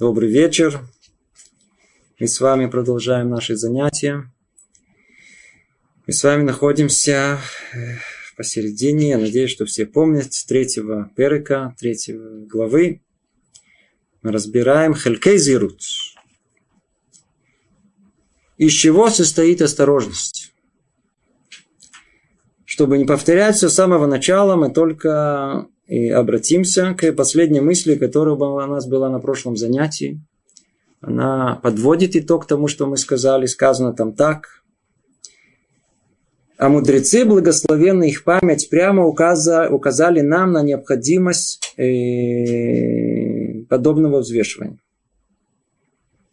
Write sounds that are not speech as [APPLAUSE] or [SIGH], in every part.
Добрый вечер. Мы с вами продолжаем наши занятия. Мы с вами находимся э, посередине. Я надеюсь, что все помнят третьего перека, третьего главы. Мы разбираем Хелькей Зирут. Из чего состоит осторожность? Чтобы не повторять все с самого начала, мы только и обратимся к последней мысли, которая у нас была на прошлом занятии. Она подводит итог тому, что мы сказали. Сказано там так. А мудрецы, благословенные их память, прямо указали нам на необходимость э, подобного взвешивания.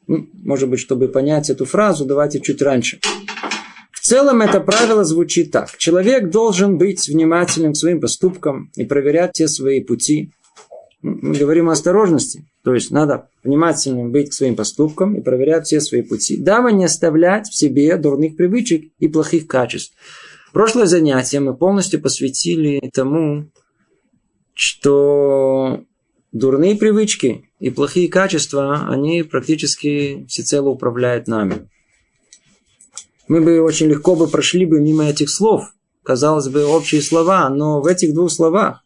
Может быть, чтобы понять эту фразу, давайте чуть раньше целом это правило звучит так. Человек должен быть внимательным к своим поступкам и проверять те свои пути. Мы говорим о осторожности. То есть надо внимательным быть к своим поступкам и проверять все свои пути. Дабы не оставлять в себе дурных привычек и плохих качеств. Прошлое занятие мы полностью посвятили тому, что дурные привычки и плохие качества, они практически всецело управляют нами. Мы бы очень легко бы прошли бы мимо этих слов. Казалось бы, общие слова, но в этих двух словах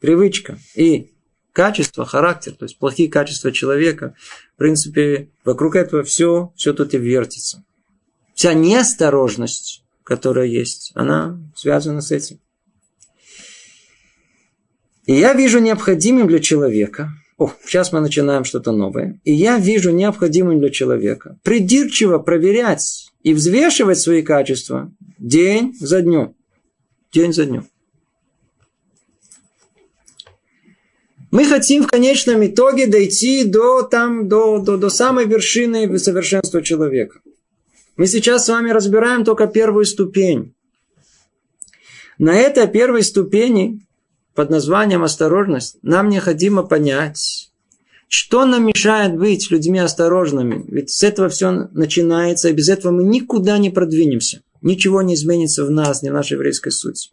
привычка и качество, характер, то есть плохие качества человека, в принципе, вокруг этого все, все тут и вертится. Вся неосторожность, которая есть, она связана с этим. И я вижу необходимым для человека – о, сейчас мы начинаем что-то новое. И я вижу необходимым для человека придирчиво проверять и взвешивать свои качества день за днем. День за днем. Мы хотим в конечном итоге дойти до, там, до, до, до самой вершины совершенства человека. Мы сейчас с вами разбираем только первую ступень. На этой первой ступени под названием осторожность, нам необходимо понять, что нам мешает быть людьми осторожными. Ведь с этого все начинается, и без этого мы никуда не продвинемся. Ничего не изменится в нас, ни в нашей еврейской сути.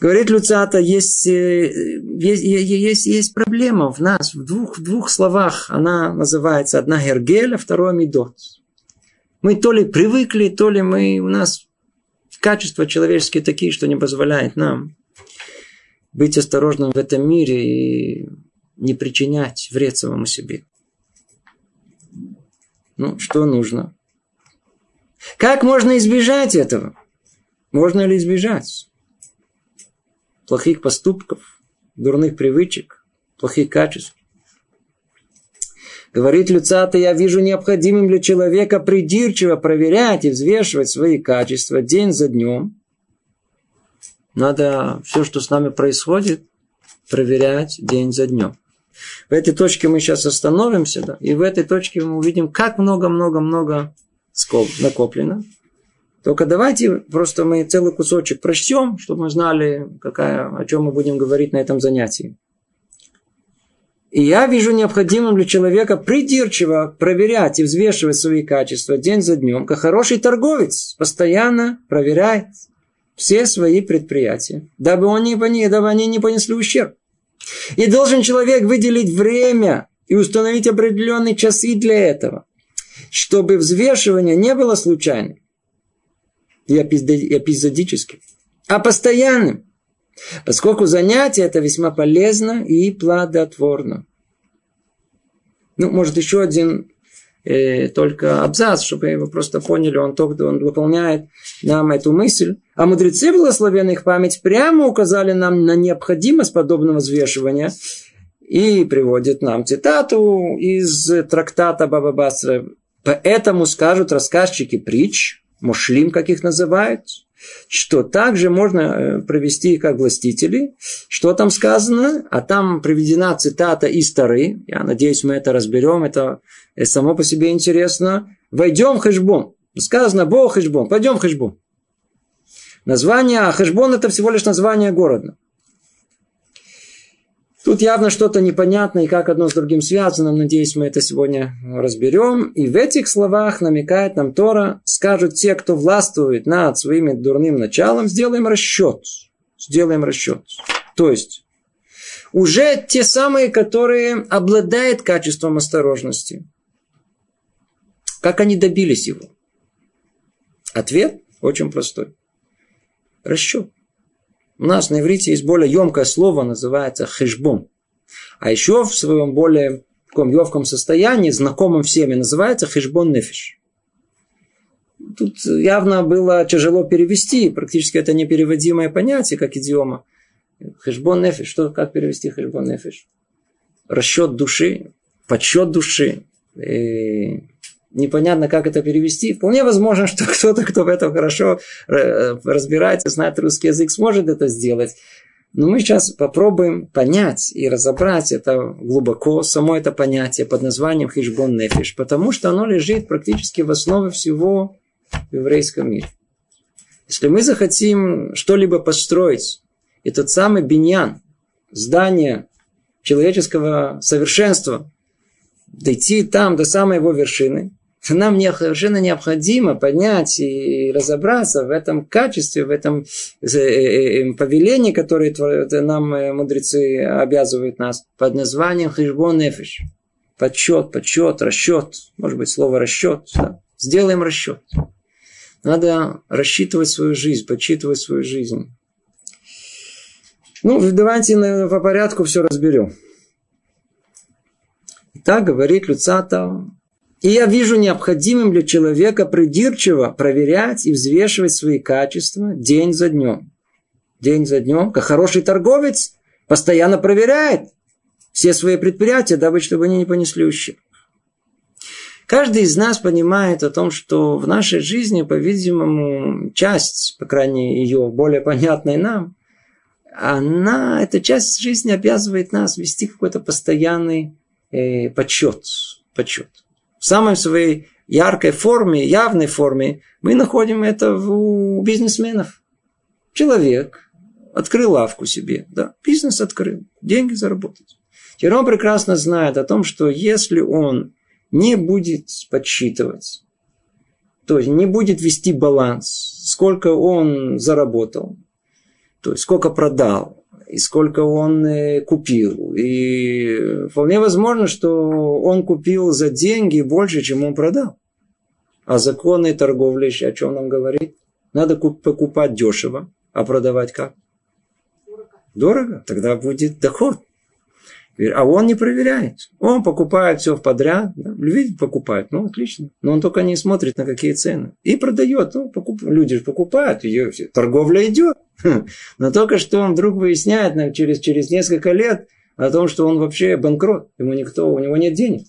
Говорит Люцата, есть, э, есть, есть, есть проблема в нас. В двух, в двух словах она называется одна Гергель, а вторая Медот. Мы то ли привыкли, то ли мы, у нас качества человеческие такие, что не позволяет нам быть осторожным в этом мире и не причинять вред самому себе. Ну, что нужно? Как можно избежать этого? Можно ли избежать плохих поступков, дурных привычек, плохих качеств? Говорит Люцата, я вижу необходимым для человека придирчиво проверять и взвешивать свои качества день за днем, надо все, что с нами происходит, проверять день за днем. В этой точке мы сейчас остановимся, да, и в этой точке мы увидим, как много-много-много накоплено. Только давайте просто мы целый кусочек прочтем, чтобы мы знали, какая, о чем мы будем говорить на этом занятии. И я вижу необходимым для человека придирчиво проверять и взвешивать свои качества день за днем, как хороший торговец постоянно проверяет все свои предприятия, дабы, он не, дабы они не понесли ущерб. И должен человек выделить время и установить определенные часы для этого, чтобы взвешивание не было случайным и эпизодическим, а постоянным, поскольку занятие это весьма полезно и плодотворно. Ну, может, еще один э, только абзац, чтобы вы просто поняли, он только он выполняет нам эту мысль. А мудрецы, благословенных их память, прямо указали нам на необходимость подобного взвешивания и приводит нам цитату из трактата Баба Басра. Поэтому скажут рассказчики притч, мушлим, как их называют, что также можно э, провести как властители. Что там сказано? А там приведена цитата из Тары. Я надеюсь, мы это разберем. Это само по себе интересно. Войдем в Хэшбон. Сказано Бог Хэшбон. Пойдем в Хэшбон. Название, Хэшбон это всего лишь название города. Тут явно что-то непонятное и как одно с другим связано. Надеюсь, мы это сегодня разберем. И в этих словах намекает нам Тора, скажут те, кто властвует над своим дурным началом, сделаем расчет. Сделаем расчет. То есть, уже те самые, которые обладают качеством осторожности. Как они добились его? Ответ очень простой. Расчет. У нас на иврите есть более емкое слово, называется хешбон. А еще в своем более таком легком состоянии, знакомом всеми, называется хешбон нефиш. Тут явно было тяжело перевести, практически это непереводимое понятие, как идиома. Хешбон нефиш, что, как перевести хешбон нефиш? Расчет души, подсчет души. И непонятно, как это перевести. Вполне возможно, что [LAUGHS] кто-то, кто в этом хорошо э, разбирается, знает русский язык, сможет это сделать. Но мы сейчас попробуем понять и разобрать это глубоко, само это понятие под названием хижбон нефиш, потому что оно лежит практически в основе всего в еврейском мире. Если мы захотим что-либо построить, и тот самый биньян, здание человеческого совершенства, дойти там до самой его вершины, нам совершенно необходимо понять и разобраться в этом качестве, в этом э, э, э, повелении, которое нам мудрецы обязывают нас, под названием хижбон нефиш. Подсчет, подсчет, расчет. Может быть, слово расчет. Да. Сделаем расчет. Надо рассчитывать свою жизнь, подсчитывать свою жизнь. Ну, давайте по порядку все разберем. Так говорит Люцата и я вижу необходимым для человека придирчиво проверять и взвешивать свои качества день за днем. День за днем, как хороший торговец, постоянно проверяет все свои предприятия, дабы чтобы они не понесли ущерб. Каждый из нас понимает о том, что в нашей жизни, по-видимому, часть, по крайней мере, ее более понятной нам, она, эта часть жизни обязывает нас вести какой-то постоянный э, подсчет. подсчет в самой своей яркой форме, явной форме, мы находим это у бизнесменов. Человек открыл лавку себе, да, бизнес открыл, деньги заработать. Теперь он прекрасно знает о том, что если он не будет подсчитывать, то есть не будет вести баланс, сколько он заработал, то есть сколько продал, и сколько он э, купил. И вполне возможно, что он купил за деньги больше, чем он продал. А законы торговли о чем нам говорит? Надо покупать дешево, а продавать как? Дорого. Тогда будет доход. А он не проверяет. Он покупает все в подряд. Да? Видит, покупает. Ну, отлично. Но он только не смотрит на какие цены. И продает. Ну, покуп... Люди же покупают. Ее... Торговля идет. [LAUGHS] Но только что он вдруг выясняет через, через несколько лет о том, что он вообще банкрот. Ему никто, у него нет денег.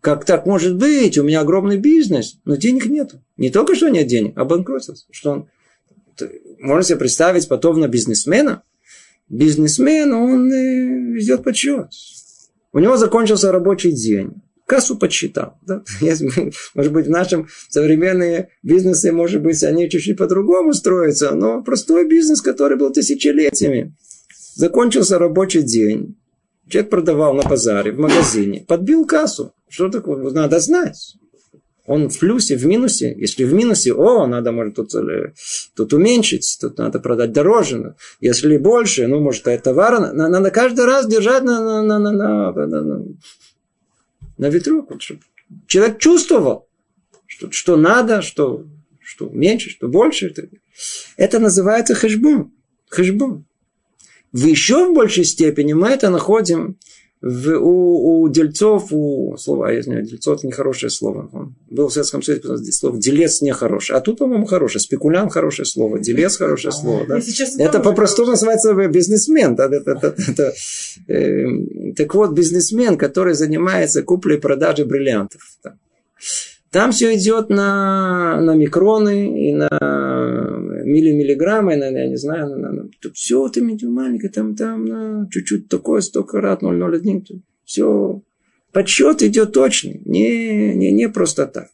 Как так может быть? У меня огромный бизнес, но денег нету. Не только что нет денег, а банкротство. Что он... Можно себе представить потом на бизнесмена, бизнесмен, он ведет подсчет. У него закончился рабочий день. Кассу подсчитал. Да? [LAUGHS] Может быть, в нашем современные бизнесы, может быть, они чуть-чуть по-другому строятся, но простой бизнес, который был тысячелетиями. Закончился рабочий день. Человек продавал на базаре, в магазине. Подбил кассу. Что такое? Надо знать. Он в плюсе, в минусе. Если в минусе, о, надо, может, тут, э, тут уменьшить, тут надо продать дороже. Если больше, ну, может, это товар, надо каждый раз держать на, на, на, на, на, на, на, на ветру. Чтобы человек чувствовал, что, что надо, что, что меньше, что больше. Это называется хэшбун. Хэшбун. В еще в большей степени мы это находим в, у, у дельцов, у слова, я знаю, дельцов это нехорошее слово. Он был в Советском Союзе слово делец нехорошее. А тут, по-моему, хорошее. Спекулянт хорошее слово. Делец хорошее слово. Да? Это по-простому называется бизнесмен. Да? Это, это, это, э, так вот, бизнесмен, который занимается куплей и продажей бриллиантов. Да. Там все идет на, на микроны и на миллимиллиграммы, на, я не знаю, на, на, тут все это маленькое, там, там, на чуть-чуть такое, столько раз, 0,01, все. Подсчет идет точный, не, не, не просто так.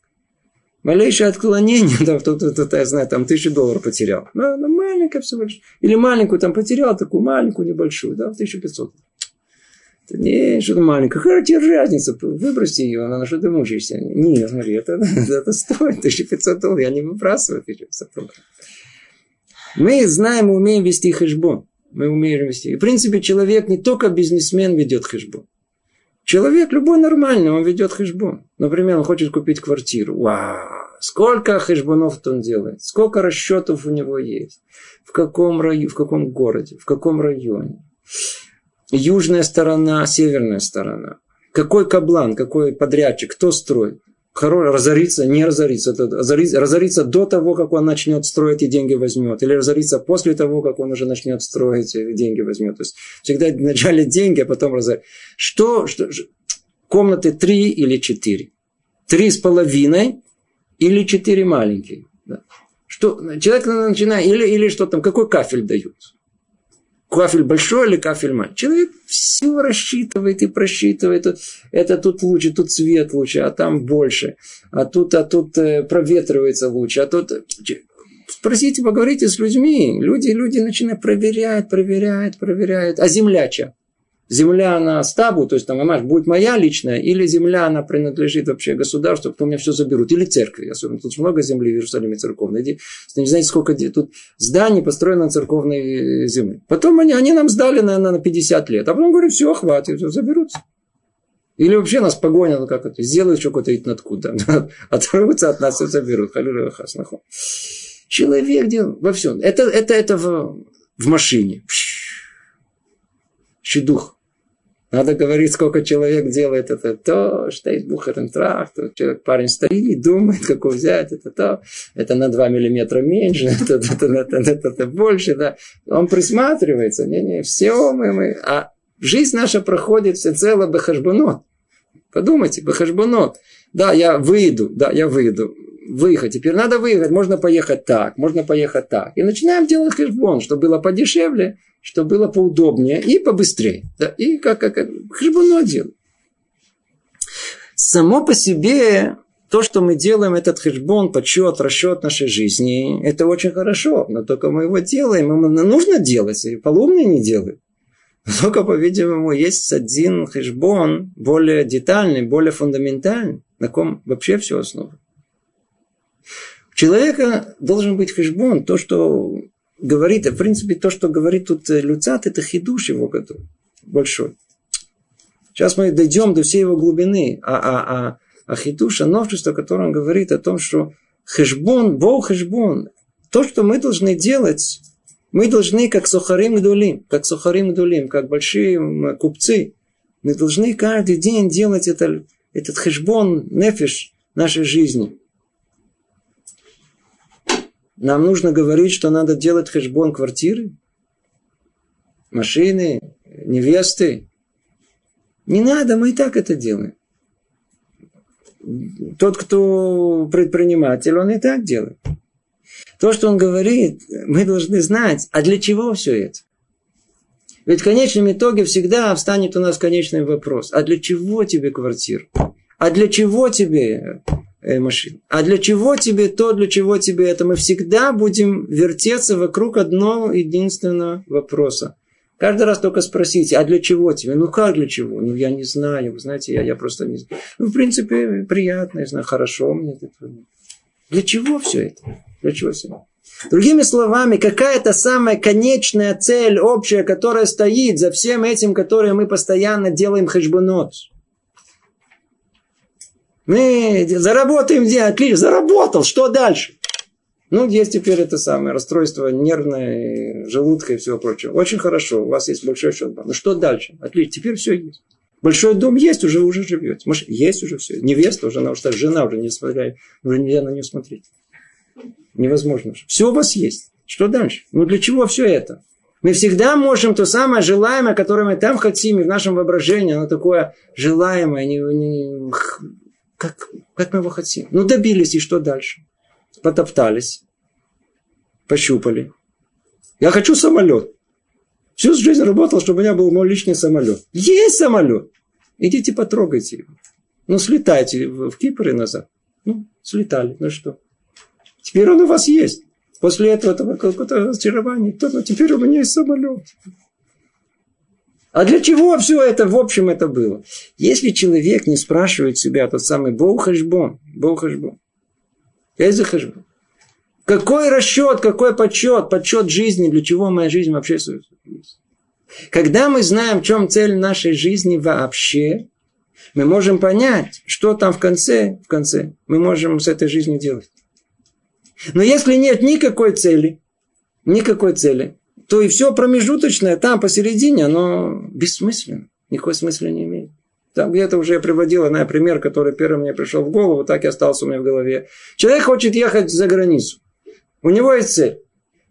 Малейшее отклонение, [LAUGHS] да, тут, тут, тут, я знаю, там тысячу долларов потерял. Ну, ну, маленькое всего лишь. Или маленькую там потерял, такую маленькую, небольшую, да, в 1500. Это не что-то маленькое. Какая тебе разница? Выброси ее, на что ты мучаешься. Нет, смотри, это, [LAUGHS] это стоит 1500 долларов. Я не выбрасываю 1500 долларов. Мы знаем и умеем вести хэшбон. Мы умеем вести. И, в принципе, человек не только бизнесмен ведет хэшбон. Человек любой нормальный, он ведет хэшбон. Например, он хочет купить квартиру. Вау! Сколько хэшбонов он делает? Сколько расчетов у него есть? В каком, районе, в каком городе? В каком районе? Южная сторона, северная сторона. Какой каблан, какой подрядчик, кто строит? Разориться, не разориться. Разориться до того, как он начнет строить и деньги возьмет. Или разориться после того, как он уже начнет строить и деньги возьмет. То есть всегда вначале деньги, а потом разориться. Что, что, комнаты три или четыре? Три с половиной или четыре маленькие? Да. Что, человек начинает, или, или что там, какой кафель дают? Кафель большой или кафель маленький. Человек все рассчитывает и просчитывает. Это тут лучше, тут цвет лучше, а там больше. А тут, а тут э, проветривается лучше. А тут... Спросите, поговорите с людьми. Люди, люди начинают проверять, проверяют, проверяют. А земляча? Земля, она стабу, то есть там, понимаешь, будет моя личная, или земля, она принадлежит вообще государству, у меня все заберут, или церкви, особенно тут много земли в Иерусалиме церковной, не знаете, сколько тут зданий построено на церковной э, земле. Потом они, они нам сдали, наверное, на 50 лет, а потом говорят, все, хватит, все, заберутся. Или вообще нас погонят, ну как это, сделают еще какой-то откуда, [LAUGHS] оторвутся от нас и заберут. Человек делал во всем. Это, это, это в, в машине. Щедух. Надо говорить, сколько человек делает это то, что есть бухарентрах, то человек, парень стоит, думает, как взять, это то, это на 2 миллиметра меньше, [LAUGHS] это, это, это, это, это больше, да. Он присматривается, не, не, все мы, мы, а жизнь наша проходит всецело бахашбанот. Подумайте, бахашбанот. Да, я выйду, да, я выйду выехать. Теперь надо выехать. Можно поехать так, можно поехать так. И начинаем делать хэшбон, чтобы было подешевле, чтобы было поудобнее и побыстрее. Да? И как, как, как хэшбону делаем. Само по себе то, что мы делаем, этот хэшбон, подсчет, расчет нашей жизни, это очень хорошо. Но только мы его делаем, ему нужно делать, и полумные не делают. Только, по-видимому, есть один хэшбон более детальный, более фундаментальный, на ком вообще все основано человека должен быть хешбон, то, что говорит, в принципе, то, что говорит тут э, Люцат, это хидуш его большой. Сейчас мы дойдем до всей его глубины, а, а, а, а хидуш, а новшество, которое он говорит о том, что хешбон, бог хешбон, то, что мы должны делать, мы должны, как сухарим дулим, как сухарим дулим, как большие купцы, мы должны каждый день делать это, этот хешбон, нефиш нашей жизни. Нам нужно говорить, что надо делать хэшбон квартиры, машины, невесты. Не надо, мы и так это делаем. Тот, кто предприниматель, он и так делает. То, что он говорит, мы должны знать, а для чего все это? Ведь в конечном итоге всегда встанет у нас конечный вопрос. А для чего тебе квартира? А для чего тебе машин. А для чего тебе то, для чего тебе это? Мы всегда будем вертеться вокруг одного единственного вопроса. Каждый раз только спросите, а для чего тебе? Ну как для чего? Ну я не знаю, вы знаете, я, я просто не знаю. Ну в принципе приятно, я знаю, хорошо мне это. Для чего все это? Для чего все это? Другими словами, какая-то самая конечная цель общая, которая стоит за всем этим, которое мы постоянно делаем хэшбонот. Мы заработаем деньги, отлично, заработал, что дальше? Ну, есть теперь это самое расстройство нервное, желудка и всего прочего. Очень хорошо, у вас есть большой счет. Ну, что дальше? Отлично, теперь все есть. Большой дом есть, уже уже живете. Может, есть уже все. Невеста уже, она уже жена уже не смотрит, уже нельзя на нее смотреть. Невозможно. Все у вас есть. Что дальше? Ну, для чего все это? Мы всегда можем то самое желаемое, которое мы там хотим, и в нашем воображении, оно такое желаемое, не, не, как, как мы его хотим. Ну, добились, и что дальше? Потоптались, пощупали. Я хочу самолет. Всю жизнь работал, чтобы у меня был мой личный самолет. Есть самолет. Идите потрогайте его. Ну, слетайте в Кипр и назад. Ну, слетали. Ну что? Теперь он у вас есть. После этого это какое-то очарование. То, ну, теперь у меня есть самолет. А для чего все это, в общем, это было? Если человек не спрашивает себя тот самый Боу Хашбон, Боу Хашбон, Эйзе Хашбон, Какой расчет, какой подсчет, подсчет жизни, для чего моя жизнь вообще существует. Когда мы знаем, в чем цель нашей жизни вообще, мы можем понять, что там в конце, в конце мы можем с этой жизнью делать. Но если нет никакой цели, никакой цели, то и все промежуточное там посередине, оно бессмысленно. Никакой смысла не имеет. Там где-то уже я приводил на пример, который первый мне пришел в голову, так и остался у меня в голове. Человек хочет ехать за границу. У него есть цель.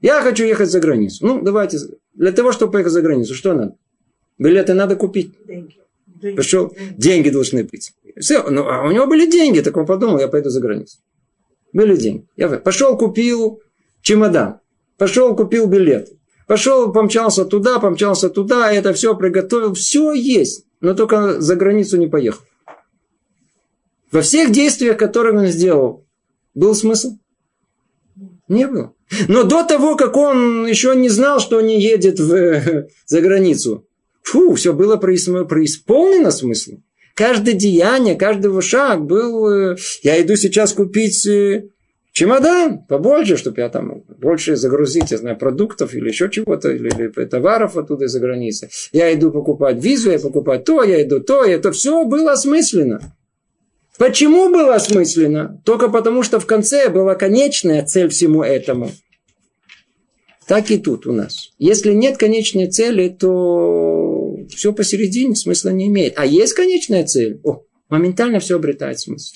Я хочу ехать за границу. Ну, давайте. Для того, чтобы поехать за границу, что надо? Билеты надо купить. Деньги. Пошел, деньги должны быть. Все, ну, а у него были деньги, так он подумал, я пойду за границу. Были деньги. Я пошел, купил чемодан. Пошел, купил билет. Пошел, помчался туда, помчался туда, это все приготовил. Все есть, но только за границу не поехал. Во всех действиях, которые он сделал, был смысл? Не было. Но до того, как он еще не знал, что не едет в, [LAUGHS] за границу, фу, все было преисполнено смыслом. Каждое деяние, каждый шаг был... Э, я иду сейчас купить э, чемодан побольше, чтобы я там больше загрузить, я знаю, продуктов или еще чего-то, или, или товаров оттуда из-за границы. Я иду покупать визу, я покупаю то, я иду то, это все было осмысленно. Почему было осмысленно? Только потому, что в конце была конечная цель всему этому. Так и тут у нас. Если нет конечной цели, то все посередине смысла не имеет. А есть конечная цель, о, моментально все обретает смысл.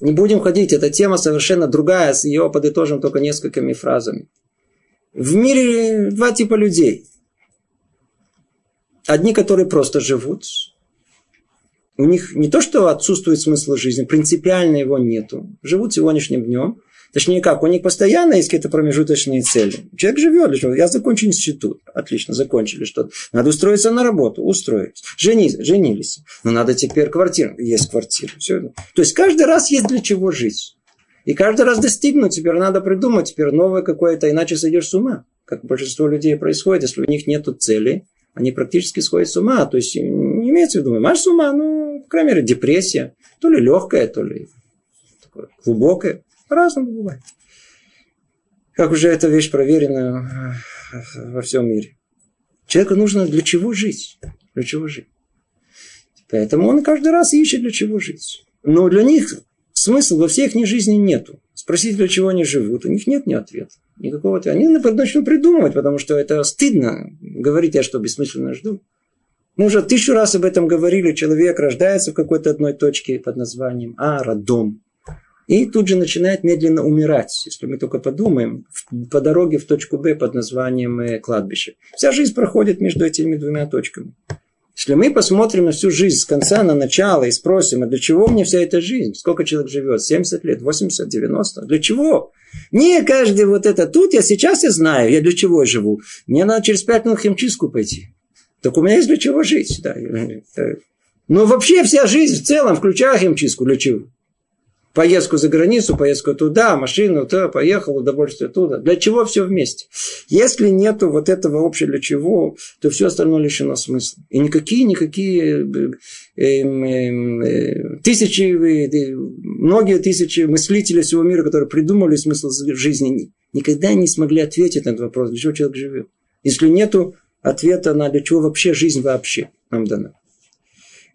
Не будем ходить, эта тема совершенно другая, с ее подытожим только несколькими фразами. В мире два типа людей. Одни, которые просто живут, у них не то, что отсутствует смысл жизни, принципиально его нету. Живут сегодняшним днем. Точнее как, у них постоянно есть какие-то промежуточные цели. Человек живет для? Я закончу институт. Отлично, закончили что-то. Надо устроиться на работу. Устроились. Женись, женились. Но надо теперь квартиру. Есть квартира. Все. То есть каждый раз есть для чего жить. И каждый раз достигнуть, теперь надо придумать, теперь новое какое-то, иначе сойдешь с ума. Как большинство людей происходит, если у них нет цели, они практически сходят с ума. То есть не имеется в виду, маш с ума, ну, по крайней мере, депрессия. То ли легкая, то ли глубокая. По-разному бывает. Как уже эта вещь проверена э, во всем мире. Человеку нужно для чего жить. Для чего жить. Поэтому он каждый раз ищет, для чего жить. Но для них смысла во всей их жизни нету. Спросить, для чего они живут, у них нет ни ответа. Никакого ответа. Они начнут придумывать, потому что это стыдно говорить, я что, бессмысленно жду. Мы уже тысячу раз об этом говорили. Человек рождается в какой-то одной точке под названием А, роддом. И тут же начинает медленно умирать, если мы только подумаем, по дороге в точку Б под названием э, кладбище. Вся жизнь проходит между этими двумя точками. Если мы посмотрим на всю жизнь с конца на начало и спросим, а для чего мне вся эта жизнь? Сколько человек живет? 70 лет, 80, 90? Для чего? Не каждый вот это тут, я сейчас я знаю, я для чего живу. Мне надо через пять минут в химчистку пойти. Так у меня есть для чего жить. Да. Но вообще вся жизнь в целом, включая химчистку, для чего? Поездку за границу, поездку туда, машину, то, поехал, удовольствие туда. Для чего все вместе? Если нету вот этого общего для чего, то все остальное лишено смысла. И никакие, никакие э, э, э, тысячи, э, многие тысячи мыслителей всего мира, которые придумали смысл жизни, никогда не смогли ответить на этот вопрос, для чего человек живет. Если нету ответа на для чего вообще жизнь вообще нам дана.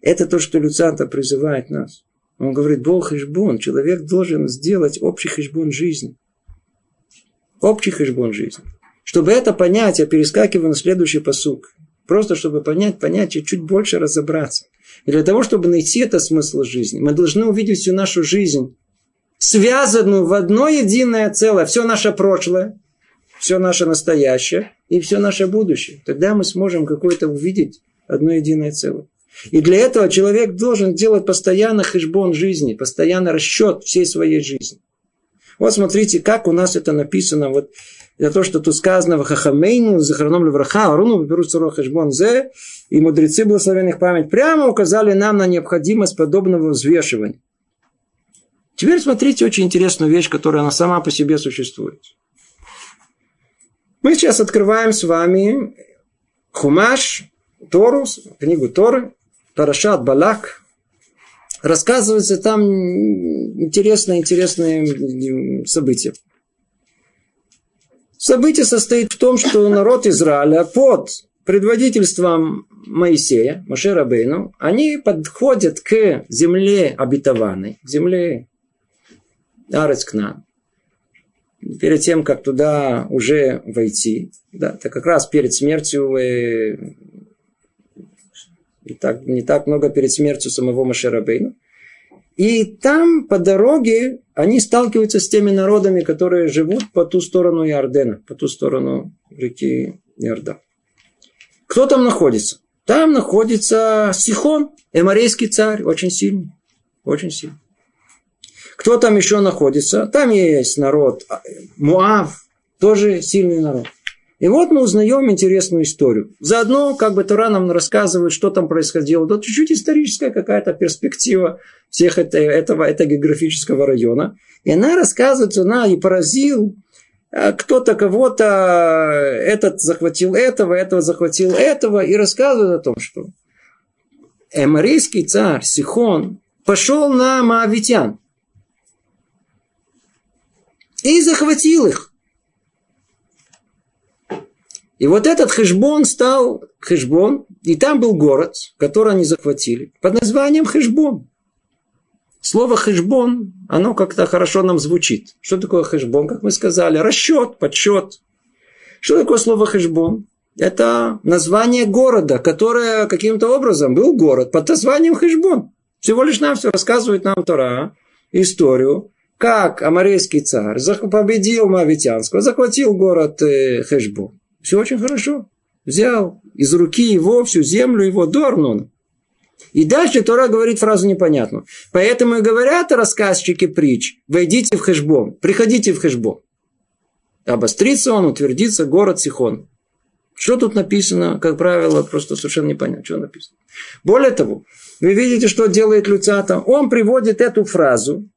Это то, что Люцанта призывает нас. Он говорит, Бог Ишбон, человек должен сделать общий Ишбон жизни. Общий Ишбон жизни. Чтобы это понять, я перескакиваю на следующий посук. Просто чтобы понять, понять и чуть больше разобраться. И для того, чтобы найти это смысл жизни, мы должны увидеть всю нашу жизнь, связанную в одно единое целое, все наше прошлое, все наше настоящее и все наше будущее. Тогда мы сможем какое-то увидеть одно единое целое. И для этого человек должен делать постоянно хешбон жизни, постоянно расчет всей своей жизни. Вот смотрите, как у нас это написано. Вот за то, что тут сказано в Хахамейну, Захарном Левраха, Аруну, берут Хешбон Зе, и мудрецы благословенных память прямо указали нам на необходимость подобного взвешивания. Теперь смотрите очень интересную вещь, которая она сама по себе существует. Мы сейчас открываем с вами Хумаш, Торус, книгу Торы, Парашат Балак, рассказывается там интересные, интересные события. Событие состоит в том, что народ Израиля под предводительством Моисея, Машера Бейну, они подходят к земле обетованной, к земле Арецкнан. Перед тем, как туда уже войти, да, это как раз перед смертью, не, так, не так много перед смертью самого Машера Бейну. И там по дороге они сталкиваются с теми народами, которые живут по ту сторону Иордена, по ту сторону реки Иордан. Кто там находится? Там находится Сихон, эморейский царь, очень сильный. Очень сильный. Кто там еще находится? Там есть народ Муав, тоже сильный народ. И вот мы узнаем интересную историю. Заодно, как бы Тора нам рассказывает, что там происходило. Тут чуть-чуть историческая какая-то перспектива всех это, этого, этого географического района. И она рассказывает, она и поразил а кто-то кого-то, этот захватил этого, этого захватил этого, и рассказывает о том, что эморийский царь Сихон пошел на Моавитян и захватил их. И вот этот Хешбон стал Хешбон, и там был город, который они захватили, под названием Хешбон. Слово хешбон, оно как-то хорошо нам звучит. Что такое хешбон? Как мы сказали, расчет, подсчет. Что такое слово хешбон? Это название города, которое каким-то образом был город под названием Хешбон. Всего лишь нам все рассказывает нам Тора, историю, как амарейский царь победил Мавитянского, захватил город э, Хешбон. Все очень хорошо. Взял из руки его всю землю его до Арнона. И дальше Тора говорит фразу непонятную. Поэтому и говорят рассказчики притч, войдите в хэшбон, приходите в хэшбон. Обострится он, утвердится город Сихон. Что тут написано, как правило, просто совершенно непонятно, что написано. Более того, вы видите, что делает Люцата. Он приводит эту фразу.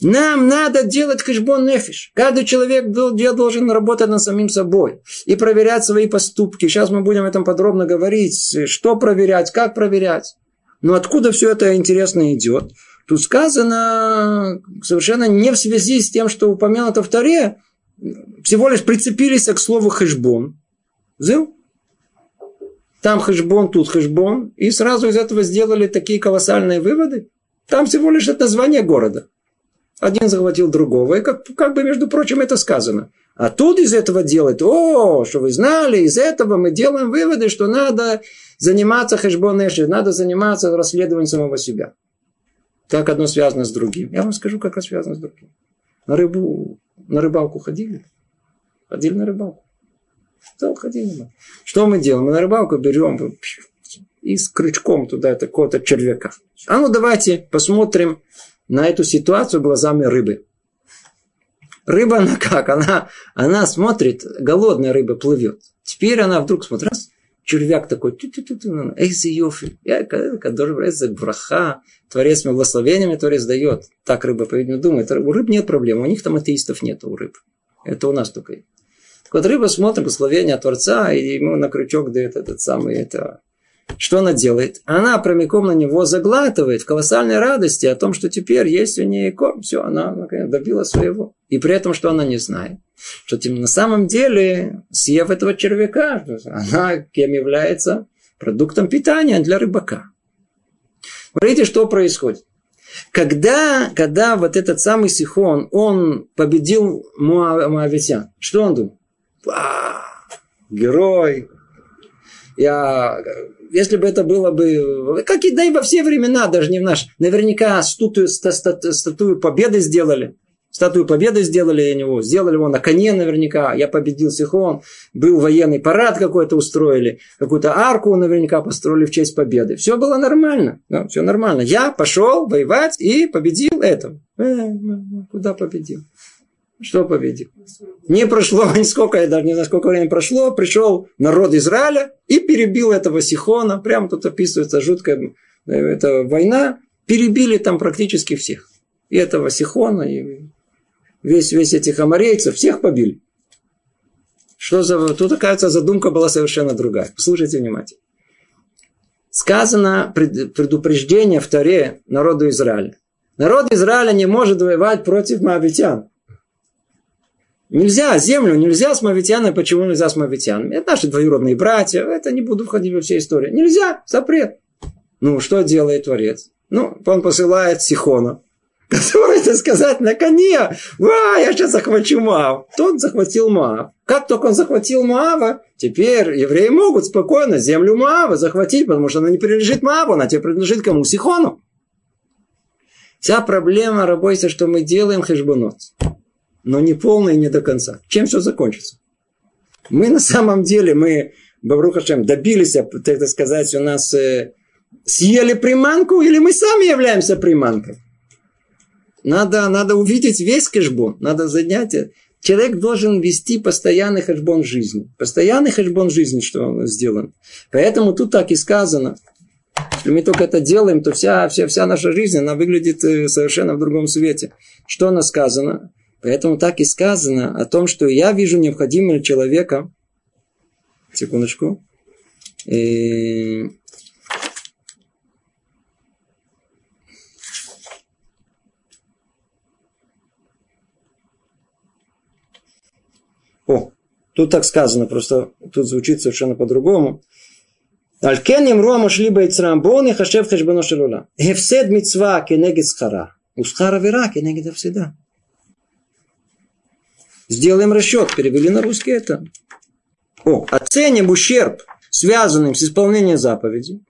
Нам надо делать хэшбон нефиш. Каждый человек должен работать над самим собой и проверять свои поступки. Сейчас мы будем об этом подробно говорить. Что проверять, как проверять. Но откуда все это интересно идет? Тут сказано совершенно не в связи с тем, что упомянуто в Таре, всего лишь прицепились к слову хэшбон. Зыл? Там хэшбон, тут хэшбон. И сразу из этого сделали такие колоссальные выводы. Там всего лишь это название города. Один захватил другого. И как, как бы, между прочим, это сказано. А тут из этого делать, о, что вы знали, из этого мы делаем выводы, что надо заниматься хэшбон надо заниматься расследованием самого себя. Как одно связано с другим. Я вам скажу, как это связано с другим. На рыбу, на рыбалку ходили? Ходили на рыбалку. Да, ходили Что мы делаем? Мы на рыбалку берем и с крючком туда такого-то червяка. А ну давайте посмотрим на эту ситуацию глазами рыбы. Рыба, она как? Она, она смотрит, голодная рыба плывет. Теперь она вдруг смотрит, раз, червяк такой, эйзи йофи, это браха, творец мне благословениями творец дает. Так рыба, по-видимому, думает. У рыб нет проблем, у них там атеистов нет, у рыб. Это у нас только. Так вот, рыба смотрит благословение Творца, и ему на крючок дает этот самый, это, что она делает? Она прямиком на него заглатывает в колоссальной радости о том, что теперь есть у нее корм. Все, она добила своего. И при этом, что она не знает. Что тем, на самом деле, съев этого червяка, она кем является? Продуктом питания для рыбака. Смотрите, что происходит. Когда, когда вот этот самый Сихон, он победил Моавитян, что он думал? Герой, я если бы это было бы, как и да и во все времена, даже не в наш, наверняка статую, статую победы сделали. Статую победы сделали него, сделали его на коне наверняка, я победил Сихон, был военный парад какой-то устроили, какую-то арку наверняка построили в честь победы. Все было нормально, да, все нормально. Я пошел воевать и победил этого. Э, куда победил? Что победил? Не прошло [LAUGHS] нисколько, я даже не знаю, сколько времени прошло, пришел народ Израиля и перебил этого Сихона. Прямо тут описывается жуткая э, эта война. Перебили там практически всех. И этого Сихона, и весь, весь этих аморейцев, всех побили. Что за... Тут, оказывается, задумка была совершенно другая. Послушайте внимательно. сказано предупреждение в Таре народу Израиля. Народ Израиля не может воевать против моавитян. Нельзя землю, нельзя с мавитянами. Почему нельзя с мавитянами? Это наши двоюродные братья. Это не буду входить во все истории. Нельзя, запрет. Ну, что делает Творец? Ну, он посылает Сихона, [LAUGHS] который, так сказать, на коне. Ва, я сейчас захвачу Маав. Тот захватил Маав. Как только он захватил Маава, теперь евреи могут спокойно землю Маава захватить, потому что она не принадлежит Мааву, она тебе принадлежит кому? Сихону. Вся проблема, рабойся, что мы делаем хешбонот но не полно и не до конца. Чем все закончится? Мы на самом деле, мы, Баврухашем, добились, так сказать, у нас э, съели приманку, или мы сами являемся приманкой. Надо, надо увидеть весь кэшбон, надо занять. Человек должен вести постоянный хэшбон жизни. Постоянный хэшбон жизни, что он сделан. Поэтому тут так и сказано. Если мы только это делаем, то вся, вся, вся наша жизнь, она выглядит э, совершенно в другом свете. Что она сказано? Поэтому так и сказано о том, что я вижу необходимого человека. Секундочку. И... О, тут так сказано, просто тут звучит совершенно по-другому. Алькен им рома шли байцрам боны хашев хешбано шелула. Хевсед мицва кенегет схара. Усхара вера кенегет всегда. Сделаем расчет. Перевели на русский это. О, оценим ущерб, связанным с исполнением заповеди,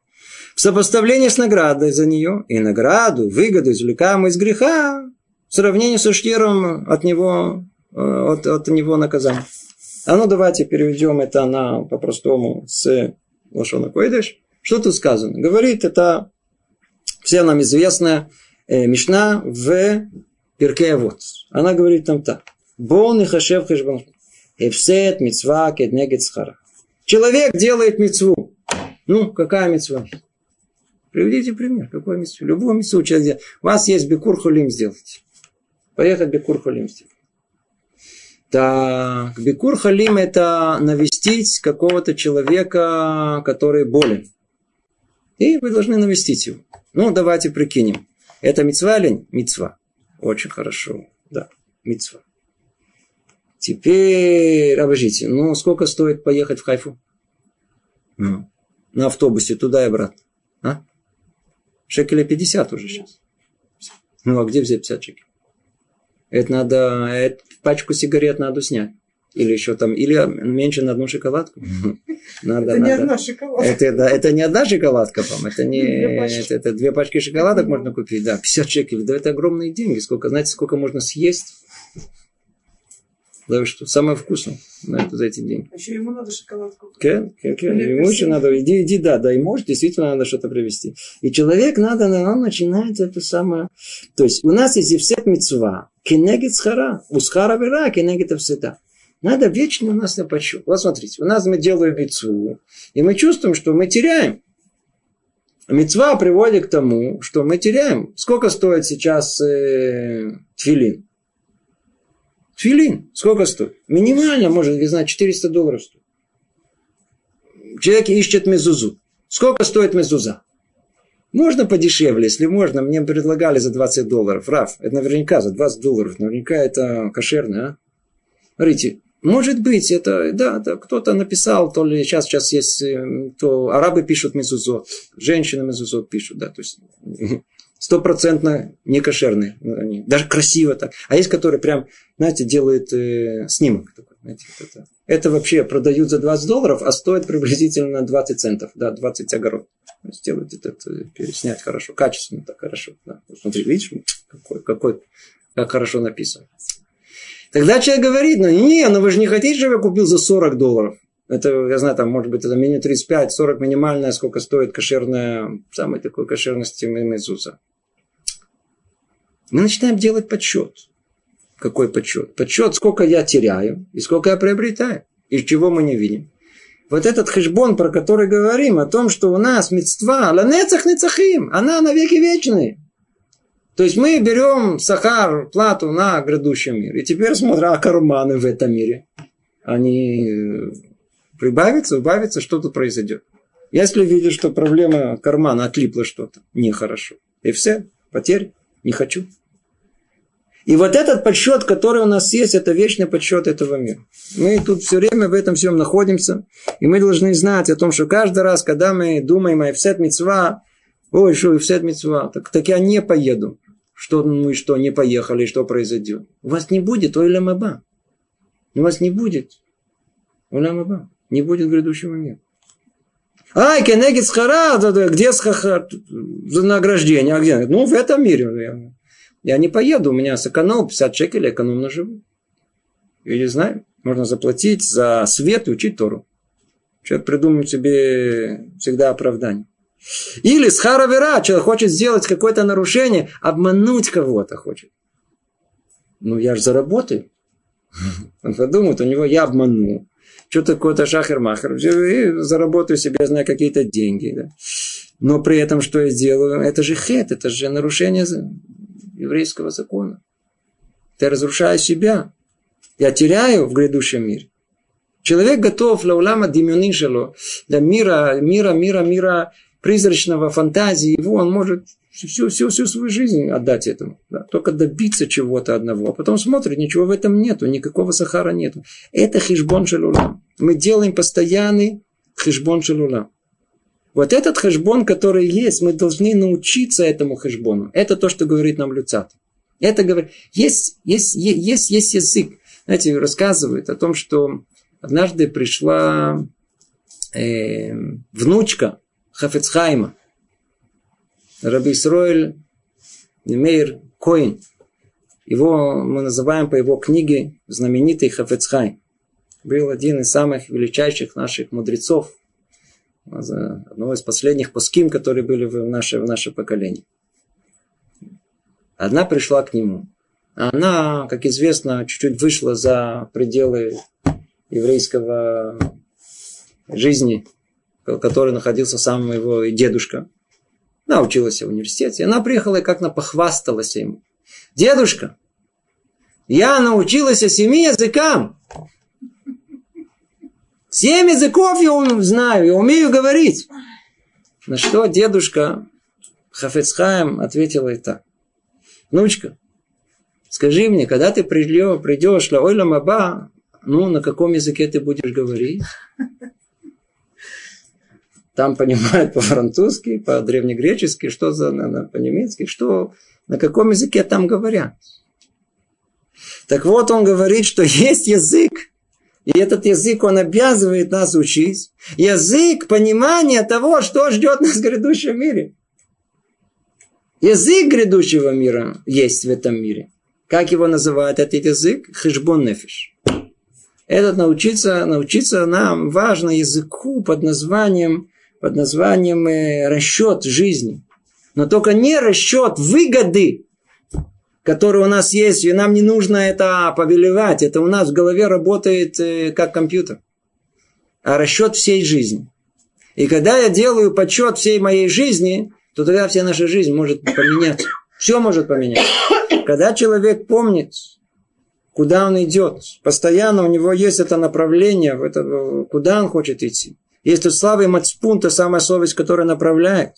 в сопоставлении с наградой за нее, и награду, выгоду, извлекаемую из греха, в сравнении с ущербом от него, э, от, от него наказания. А ну давайте переведем это на по-простому с Лошона Койдыш. Что тут сказано? Говорит, это всем нам известная э, Мишна в Перке вот. Она говорит там так. Бон и хашев хешбон. Эфсет, мецва, кеднегет схара. Человек делает мецву. Ну, какая мецва? Приведите пример. Какой мецву? Любую мецву человек делает. У вас есть бекур хулим сделать. Поехать бекур хулим сделать. Так, бекур халим это навестить какого-то человека, который болен. И вы должны навестить его. Ну, давайте прикинем. Это мецва или мецва? Очень хорошо. Да, мецва. Теперь, обождите, ну сколько стоит поехать в Хайфу? Ну, на автобусе туда и обратно. А? Шекеля 50 уже сейчас. Ну, а где взять 50 шекелей? Это надо, это, пачку сигарет надо снять. Или еще там, или меньше на одну шоколадку. [LAUGHS] Надо, это надо. не одна шоколадка. Это, да, это не одна шоколадка, по Это не это, это две пачки шоколадок можно купить. Да, 50 шекелей. Да это огромные деньги. Сколько, знаете, сколько можно съесть? Да что, самое вкусное на это, за эти деньги. А еще ему надо шоколадку. Кен, кен, кен. Ему еще надо, иди, иди, да, да, и может, действительно надо что-то привезти. И человек надо, он начинает это самое. То есть у нас есть всет мецва, кенегит схара, усхара вера, кенегит всегда. Надо вечно у нас на почет. Вот смотрите, у нас мы делаем мецву, и мы чувствуем, что мы теряем. Мецва приводит к тому, что мы теряем. Сколько стоит сейчас э, тфилин? Филин. Сколько стоит? Минимально, может, не знаю, 400 долларов стоит. Человек ищет мезузу. Сколько стоит мезуза? Можно подешевле, если можно. Мне предлагали за 20 долларов. Раф, это наверняка за 20 долларов. Наверняка это кошерно, а? Смотрите, может быть, это, да, да кто-то написал, то ли сейчас, сейчас есть, э, то арабы пишут мезузот, женщины мезузот пишут, да, то есть [LAUGHS] стопроцентно не кошерные. Они, даже красиво так. А есть, которые прям, знаете, делают э, снимок. Такой, знаете, это, это вообще продают за 20 долларов, а стоит приблизительно 20 центов. Да, 20 огород. Сделают это, это переснять хорошо, качественно так хорошо. Да. Смотри, видишь, какой, какой, как хорошо написано. Тогда человек говорит, ну не, ну вы же не хотите, чтобы я купил за 40 долларов. Это, я знаю, там, может быть, это мини 35, 40 минимальная, сколько стоит кошерная, самой такой кошерности Мезуза мы начинаем делать подсчет. Какой подсчет? Подсчет, сколько я теряю и сколько я приобретаю. И чего мы не видим. Вот этот хэшбон, про который говорим, о том, что у нас мецтва, ланецах нецахим, она навеки вечная. То есть мы берем сахар, плату на грядущий мир. И теперь смотрим, а карманы в этом мире. Они прибавятся, убавятся, что тут произойдет. Если видишь, что проблема кармана отлипла что-то, нехорошо. И все, потерь, не хочу. И вот этот подсчет, который у нас есть, это вечный подсчет этого мира. Мы тут все время в этом всем находимся. И мы должны знать о том, что каждый раз, когда мы думаем о Эфсет Мицва, ой, что Эфсет Мицва, так, так я не поеду. Что мы что, не поехали, что произойдет? У вас не будет Ойля Маба. У вас не будет Ойля Маба. Не будет грядущего мира. Ай, кенегит схара, где схахар? За награждение, а где? Ну, в этом мире. Я не поеду, у меня сэкономил 50 шекелей, экономно живу. Я не знаю, можно заплатить за свет и учить Тору. Человек придумает себе всегда оправдание. Или с харавера, человек хочет сделать какое-то нарушение, обмануть кого-то хочет. Ну, я же заработаю. Он подумает, у него я обману. Что-то какой-то шахер-махер. Заработаю себе, знаю, какие-то деньги. Да. Но при этом, что я сделаю? Это же хет, это же нарушение еврейского закона. Я разрушаю себя. Я теряю в грядущем мире. Человек готов лаулама димюнишело, для мира, мира, мира, мира призрачного фантазии его, он может всю, всю, всю свою жизнь отдать этому. Да? Только добиться чего-то одного. А потом смотрит, ничего в этом нету, никакого сахара нету. Это хижбон шелулам. Мы делаем постоянный хижбон шелулам. Вот этот хэшбон, который есть, мы должны научиться этому хэшбону. Это то, что говорит нам Люцат. Это говорит, есть, есть, есть, есть язык. Знаете, рассказывает о том, что однажды пришла э, внучка Хафецхайма, Раби Исроэль Мейр Коин. Его мы называем по его книге знаменитый Хафецхайм. Был один из самых величайших наших мудрецов – одного из последних пуским, которые были в наше, в наше поколение. Одна пришла к нему. Она, как известно, чуть-чуть вышла за пределы еврейского жизни, в которой находился сам его дедушка. Она училась в университете. Она приехала и как-то похвасталась ему. Дедушка, я научилась семи языкам. Семь языков я знаю, я умею говорить. На что дедушка Хафецхайм ответила и так. Внучка, скажи мне, когда ты придешь, придешь на Ойла Маба, ну, на каком языке ты будешь говорить? Там понимают по-французски, по-древнегречески, что за по-немецки, что на каком языке там говорят. Так вот, он говорит, что есть язык, и этот язык, он обязывает нас учить. Язык понимания того, что ждет нас в грядущем мире. Язык грядущего мира есть в этом мире. Как его называют этот язык? Хижбон нефиш. Этот научиться, научиться нам важно языку под названием, под названием э, расчет жизни. Но только не расчет выгоды который у нас есть, и нам не нужно это повелевать. Это у нас в голове работает э, как компьютер. А расчет всей жизни. И когда я делаю подсчет всей моей жизни, то тогда вся наша жизнь может поменяться. Все может поменяться. Когда человек помнит, куда он идет, постоянно у него есть это направление, куда он хочет идти. Есть тот славый мацпун, та самая совесть, которая направляет.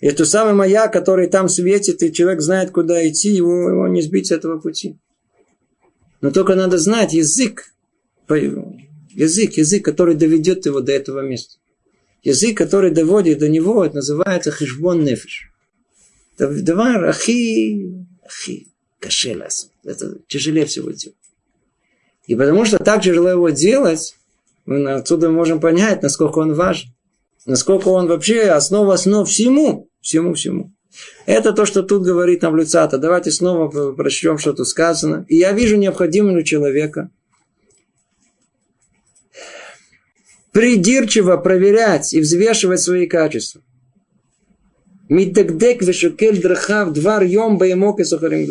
Есть тот самый маяк, который там светит, и человек знает, куда идти, его, его не сбить с этого пути. Но только надо знать язык, язык, язык, который доведет его до этого места. Язык, который доводит до него, это называется хижбон нефиш. Это давар ахи, ахи, кашелас. Это тяжелее всего делать. И потому что так тяжело его делать, мы отсюда можем понять, насколько он важен. Насколько он вообще основа основ всему. Всему, всему. Это то, что тут говорит нам Люцата. Давайте снова прочтем, что тут сказано. И я вижу необходимым человека придирчиво проверять и взвешивать свои качества. Миддекдек вешукель драхав двар йом баемок и сухарим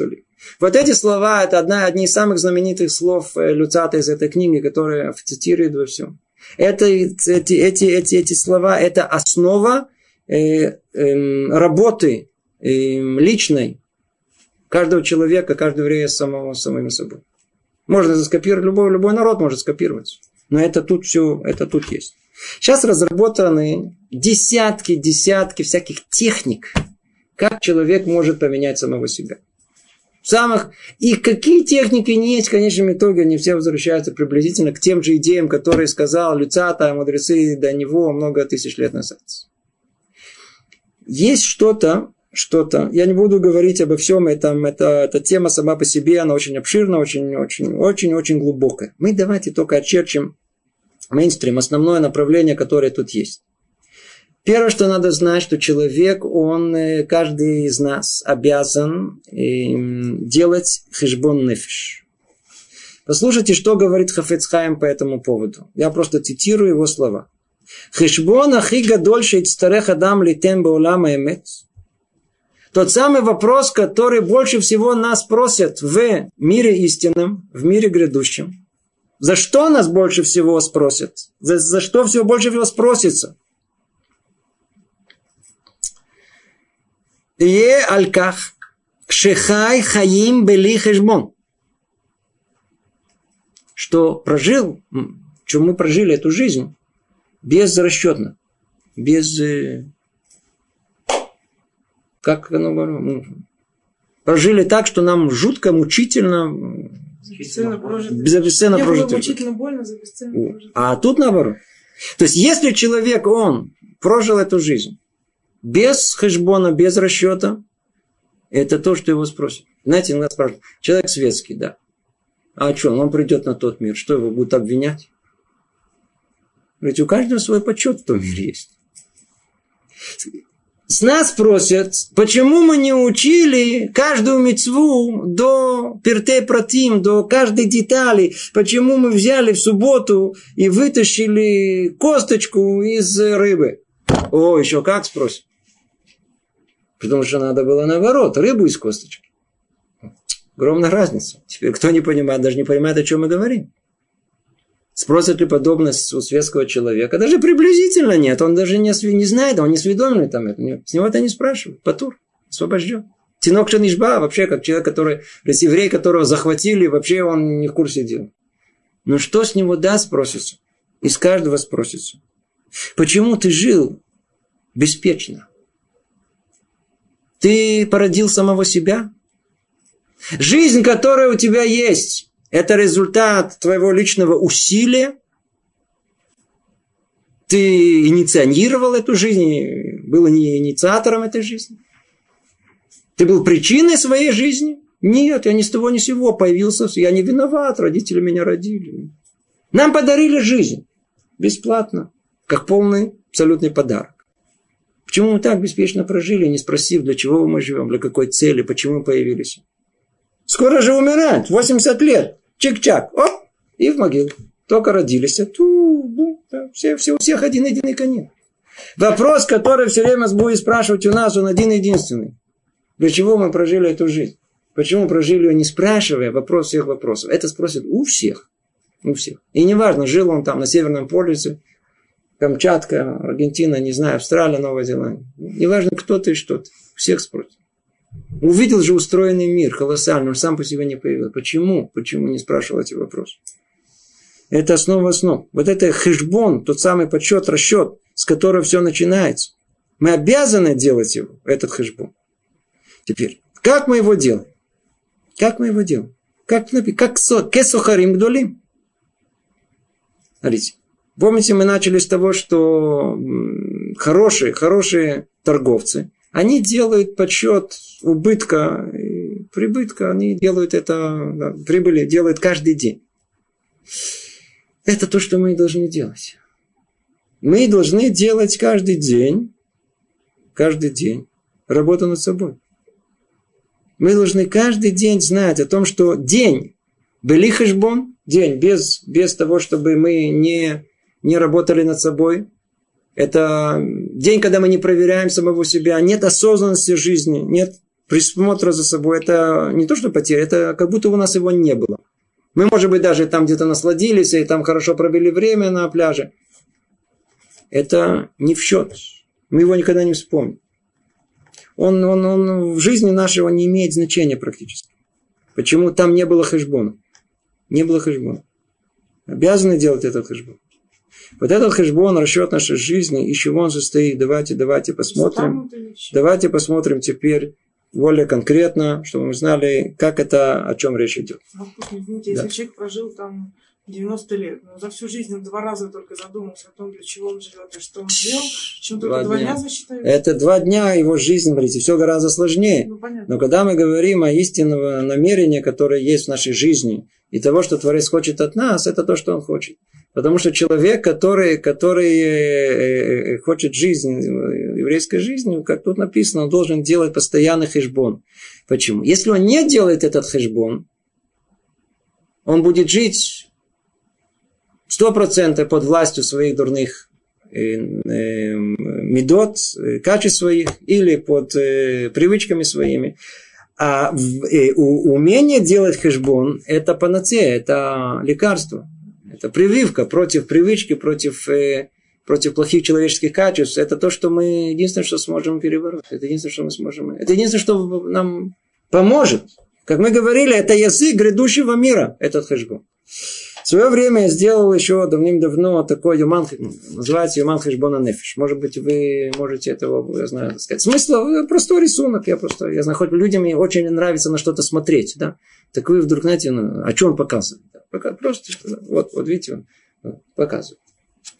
Вот эти слова, это одна, одни из самых знаменитых слов э, Люцата из этой книги, которая цитирует во всем. Это, эти, эти, эти, эти слова, это основа э, э, работы э, личной каждого человека, каждого еврея самого, самим собой. Можно скопировать, любой, любой народ может скопировать. Но это тут все, это тут есть. Сейчас разработаны десятки, десятки всяких техник, как человек может поменять самого себя. Самых... И какие техники не есть, в конечном итоге они все возвращаются приблизительно к тем же идеям, которые сказал Люцата, мудрецы до него много тысяч лет назад. Есть что-то, что-то. Я не буду говорить обо всем этом. Это, эта тема сама по себе, она очень обширна, очень, очень, очень, очень глубокая. Мы давайте только очерчим мейнстрим, основное направление, которое тут есть. Первое, что надо знать, что человек, он, э, каждый из нас обязан эм, делать хешбон нефиш. Послушайте, что говорит Хафецхайм по этому поводу. Я просто цитирую его слова. Хешбон ахи гадольше ицтарех адам литем баулама эмет. Тот самый вопрос, который больше всего нас просят в мире истинном, в мире грядущем. За что нас больше всего спросят? За, за что всего больше всего спросится? Е альках шехай хаим бели хешбон. Что прожил, что мы прожили эту жизнь безрасчетно, без... Э, как оно Прожили так, что нам жутко, мучительно, за бесценно прожитый. А тут наоборот. То есть, если человек, он прожил эту жизнь, без хэшбона, без расчета, это то, что его спросят. Знаете, иногда спрашивают, человек светский, да. А что, он придет на тот мир, что его будут обвинять? Ведь у каждого свой почет в том мире есть. С нас просят, почему мы не учили каждую мецву до перте протим, до каждой детали, почему мы взяли в субботу и вытащили косточку из рыбы. О, еще как спросят. Потому что надо было наоборот, рыбу из косточки. Огромная разница. Теперь кто не понимает, даже не понимает, о чем мы говорим. Спросят ли подобность у светского человека? Даже приблизительно нет. Он даже не, не знает, он не сведомленный там. С него это не спрашивают. Патур. Освобожден. Тинок Шанишба вообще как человек, который, еврей, которого захватили, вообще он не в курсе дела. Но что с него да спросится? Из каждого спросится. Почему ты жил беспечно? Ты породил самого себя? Жизнь, которая у тебя есть, это результат твоего личного усилия. Ты инициировал эту жизнь, был не инициатором этой жизни. Ты был причиной своей жизни. Нет, я ни с того ни с сего появился. Я не виноват, родители меня родили. Нам подарили жизнь. Бесплатно. Как полный абсолютный подарок. Почему мы так беспечно прожили, не спросив, для чего мы живем, для какой цели, почему мы появились? Скоро же умирать, 80 лет. Чик-чак, оп, и в могилу. Только родились. А ту, бу, да, все, все, у всех один единый конец. Вопрос, который все время будет спрашивать у нас, он один единственный. Для чего мы прожили эту жизнь? Почему прожили ее, не спрашивая вопрос всех вопросов? Это спросят у всех. У всех. И неважно, жил он там на Северном полюсе, Камчатка, Аргентина, не знаю, Австралия, Новая Зеландия. Неважно, кто ты и что ты. Всех спросят. Увидел же устроенный мир, колоссальный, он сам по себе не появился. Почему? Почему не спрашивал эти вопросы? Это основа основ. Вот это хешбон, тот самый подсчет, расчет, с которого все начинается. Мы обязаны делать его, этот хешбон. Теперь, как мы его делаем? Как мы его делаем? Как, как кесухарим гдолим. Смотрите, помните, мы начали с того, что хорошие, хорошие торговцы, они делают подсчет убытка, и прибытка, они делают это, да, прибыли делают каждый день. Это то, что мы должны делать. Мы должны делать каждый день, каждый день работу над собой. Мы должны каждый день знать о том, что день, белихашбон, день без, без того, чтобы мы не, не работали над собой, это день, когда мы не проверяем самого себя, нет осознанности жизни, нет присмотра за собой. Это не то, что потеря, это как будто у нас его не было. Мы, может быть, даже там где-то насладились и там хорошо провели время на пляже. Это не в счет. Мы его никогда не вспомним. Он, он, он в жизни нашего не имеет значения практически. Почему там не было хэшбона? Не было хэшбона. Обязаны делать этот хэшбон. Вот этот хэшбон, расчет нашей жизни, из чего он состоит, давайте, давайте посмотрим. Давайте посмотрим теперь более конкретно, чтобы мы знали, как это, о чем речь идет. А, извините, да. если человек прожил там 90 лет, но за всю жизнь он два раза только задумался о том, для чего он живет и что он сделал, чем только два, два дня, дня. Это два дня его жизни, смотрите, все гораздо сложнее. Ну, но когда мы говорим о истинном намерении, которое есть в нашей жизни, и того, что Творец хочет от нас, это то, что он хочет. Потому что человек, который, который э, э, хочет жизнь, еврейской жизни, как тут написано, он должен делать постоянный хэшбон. Почему? Если он не делает этот хэшбон, он будет жить сто процентов под властью своих дурных э, медот, качеств своих, или под привычками своими. А умение делать хэшбон – это панацея, это лекарство. Это прививка против привычки, против, э, против плохих человеческих качеств. Это то, что мы единственное, что сможем перебороть. Это единственное, что мы сможем. Это единственное, что нам поможет. Как мы говорили, это язык грядущего мира, этот хэшбон. В свое время я сделал еще давным-давно такой юман, называется юман хэшбона нефиш. Может быть, вы можете этого, я знаю, сказать. Смысл, э, простой рисунок, я просто, я знаю, хоть людям очень нравится на что-то смотреть, да. Так вы вдруг, знаете, ну, о чем он показывает? Пока просто, вот, вот видите, он показывает.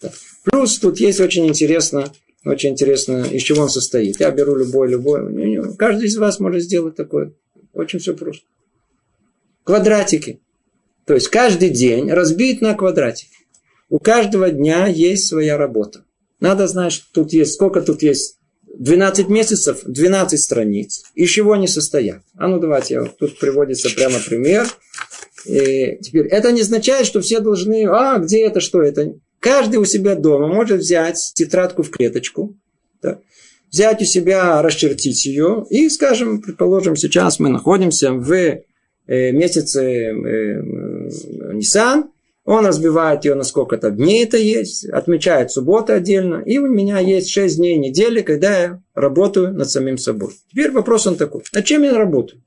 Да. Плюс тут есть очень интересно, очень интересно, из чего он состоит. Я беру любой, любой. Каждый из вас может сделать такое. Очень все просто. Квадратики. То есть каждый день разбит на квадратики. У каждого дня есть своя работа. Надо знать, что тут есть, сколько тут есть 12 месяцев, 12 страниц. Из чего они состоят? А ну давайте, вот тут приводится прямо пример. И теперь, это не означает, что все должны, а, где это, что это? Каждый у себя дома может взять тетрадку в клеточку, да, взять у себя, расчертить ее, и, скажем, предположим, сейчас мы находимся в э, месяце э, Нисан, он разбивает ее на сколько-то дней это есть, отмечает субботу отдельно, и у меня есть 6 дней недели, когда я работаю над самим собой. Теперь вопрос он такой, над чем я работаю?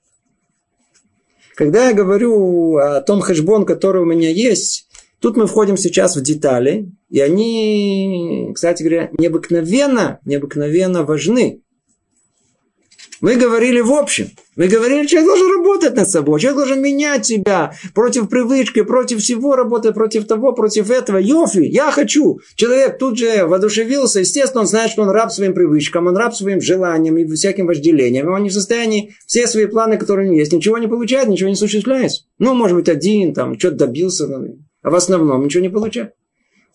Когда я говорю о том хэшбон, который у меня есть, тут мы входим сейчас в детали, и они, кстати говоря, необыкновенно, необыкновенно важны. Мы говорили в общем. Мы говорили, человек должен работать над собой, человек должен менять себя против привычки, против всего работать, против того, против этого. Йофи, я хочу. Человек тут же воодушевился, естественно, он знает, что он раб своим привычкам, он раб своим желаниям и всяким вожделениям. Он не в состоянии все свои планы, которые у него есть, ничего не получает, ничего не осуществляется. Ну, может быть, один, там, что-то добился, а в основном ничего не получает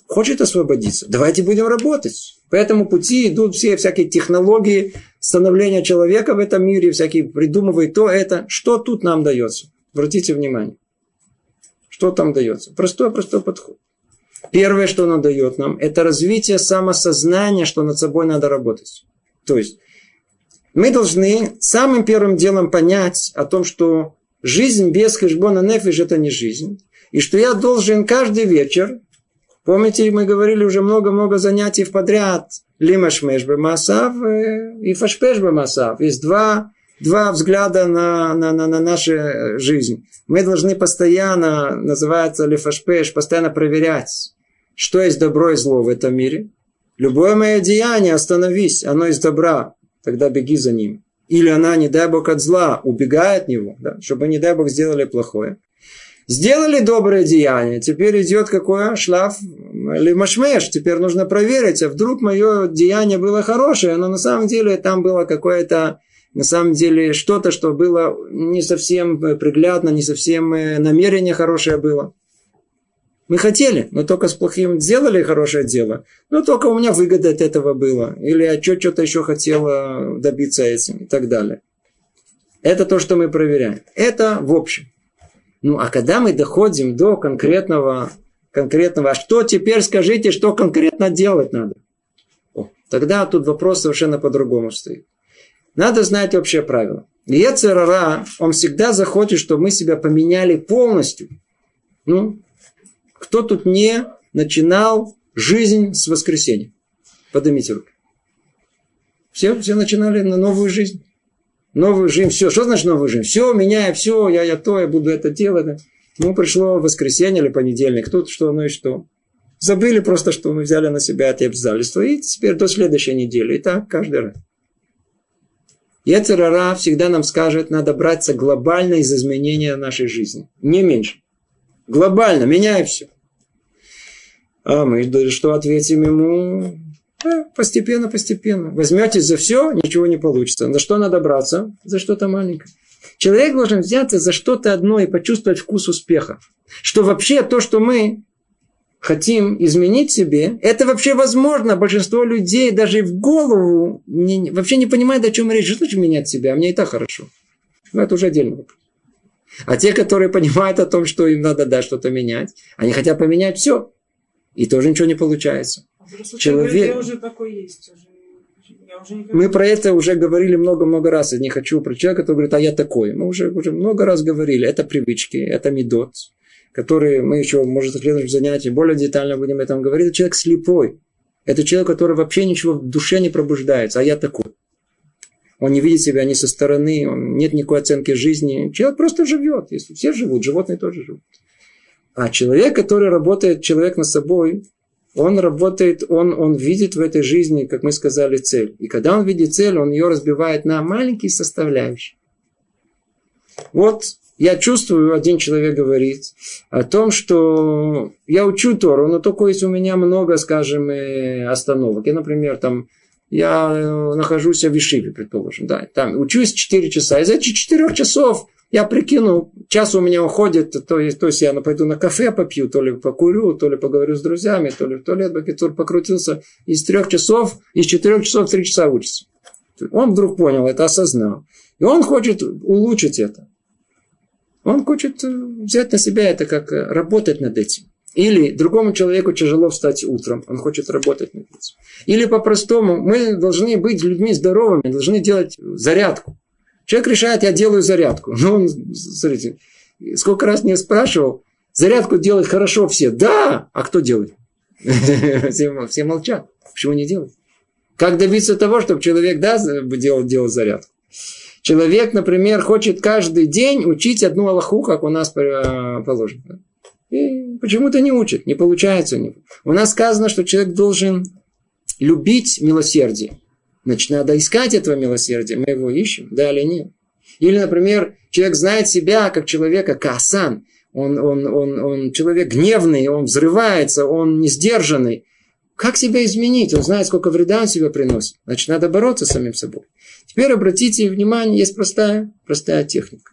хочет освободиться, давайте будем работать. По этому пути идут все всякие технологии становления человека в этом мире, всякие придумывают то, это. Что тут нам дается? Обратите внимание. Что там дается? Простой-простой подход. Первое, что оно дает нам, это развитие самосознания, что над собой надо работать. То есть, мы должны самым первым делом понять о том, что жизнь без хэшбона нефиш – это не жизнь. И что я должен каждый вечер Помните, мы говорили уже много-много занятий подряд. Лимашмеш масав и фашпеш масав. Есть два, два взгляда на, на, на, на нашу жизнь. Мы должны постоянно, называется лифашпеш, постоянно проверять, что есть добро и зло в этом мире. Любое мое деяние, остановись, оно из добра, тогда беги за ним. Или она, не дай Бог, от зла, убегает от него, да, чтобы, не дай Бог, сделали плохое. Сделали доброе деяние, теперь идет какое? Шлаф лимашмеш. Теперь нужно проверить, а вдруг мое деяние было хорошее, но на самом деле там было какое-то, на самом деле что-то, что было не совсем приглядно, не совсем э, намерение хорошее было. Мы хотели, но только с плохим сделали хорошее дело. Но только у меня выгода от этого было. Или я что-то еще хотела добиться этим и так далее. Это то, что мы проверяем. Это в общем. Ну, а когда мы доходим до конкретного, конкретного, а что теперь скажите, что конкретно делать надо? О, тогда тут вопрос совершенно по-другому стоит. Надо знать общее правило. Ецерара, он всегда захочет, чтобы мы себя поменяли полностью. Ну, кто тут не начинал жизнь с воскресенья? Поднимите руки. Все, все начинали на новую жизнь. Новую жизнь, все. Что значит новую жизнь? Все, меняю, все, я, я то, я буду это делать. Ну, пришло воскресенье или понедельник, тут что, ну и что. Забыли просто, что мы взяли на себя это обязательство. И теперь до следующей недели. И так каждый раз. Ецерара всегда нам скажет, надо браться глобально из изменения нашей жизни. Не меньше. Глобально, меняй все. А мы что ответим ему? Да, постепенно, постепенно. Возьмете за все, ничего не получится. За что надо браться? За что-то маленькое. Человек должен взяться за что-то одно и почувствовать вкус успеха. Что вообще то, что мы хотим изменить себе, это вообще возможно. Большинство людей даже в голову не, вообще не понимает, о чем речь. Что значит менять себя? А мне и так хорошо. Но это уже отдельный вопрос. А те, которые понимают о том, что им надо да, что-то менять, они хотят поменять все. И тоже ничего не получается. Человек... уже такой есть. Уже... Мы про это уже говорили много-много раз. Я не хочу про человека, который говорит, а я такой. Мы уже, уже много раз говорили. Это привычки, это медот который мы еще, может, в следующем занятии более детально будем об этом говорить, это человек слепой. Это человек, который вообще ничего в душе не пробуждается, а я такой. Он не видит себя ни со стороны, он, нет никакой оценки жизни. Человек просто живет. Если все живут, животные тоже живут. А человек, который работает, человек над собой, он работает, он, он видит в этой жизни, как мы сказали, цель. И когда он видит цель, он ее разбивает на маленькие составляющие. Вот я чувствую, один человек говорит о том, что я учу Тору, но только если у меня много, скажем, э, остановок. Я, например, там, я э, нахожусь в Вишиве, предположим, да, там учусь 4 часа. Из этих 4 часов я прикину, час у меня уходит, то есть, то есть я пойду на кафе попью, то ли покурю, то ли поговорю с друзьями, то ли в туалет, бакетур покрутился. Из трех часов, из четырех часов три часа учится. Он вдруг понял это, осознал. И он хочет улучшить это. Он хочет э, взять на себя это, как э, работать над этим. Или другому человеку тяжело встать утром, он хочет работать над этим. Или по-простому, мы должны быть людьми здоровыми, должны делать зарядку. Человек решает, я делаю зарядку. Ну, он, смотрите, сколько раз не спрашивал, зарядку делать хорошо все. Да, а кто делает? [LAUGHS] Все, все молчат. Почему не делают? Как добиться того, чтобы человек да, делал, делал зарядку? Человек, например, хочет каждый день учить одну Аллаху, как у нас э, положено. И почему-то не учит, не получается у него. У нас сказано, что человек должен любить милосердие. Значит, надо искать этого милосердия. Мы его ищем, да или нет. Или, например, человек знает себя как человека касан. Он, он, он, он человек гневный, он взрывается, он не сдержанный. Как себя изменить? Он знает, сколько вреда он себе приносит. Значит, надо бороться с самим собой. Теперь обратите внимание, есть простая, простая техника.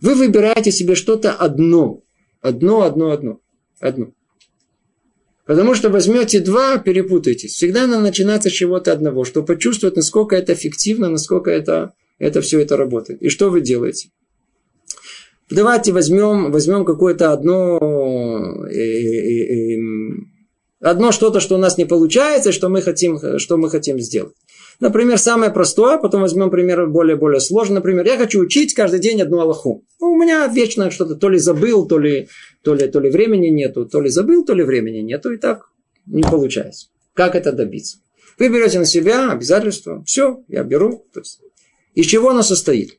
Вы выбираете себе что-то одно. Одно, одно, одно. Одно. Потому что возьмете два, перепутаетесь. Всегда надо начинаться с чего-то одного, чтобы почувствовать, насколько это эффективно, насколько это, это все это работает. И что вы делаете? Давайте возьмем, возьмем какое-то одно, э, э, э, одно что-то, что у нас не получается, что мы хотим, что мы хотим сделать. Например, самое простое, потом возьмем пример более-более сложный. Например, я хочу учить каждый день одну Аллаху. Ну, у меня вечно что-то то ли забыл, то ли, то, ли, то ли времени нету, то ли забыл, то ли времени нету, и так не получается. Как это добиться? Вы берете на себя обязательства. Все, я беру. То есть, из чего оно состоит?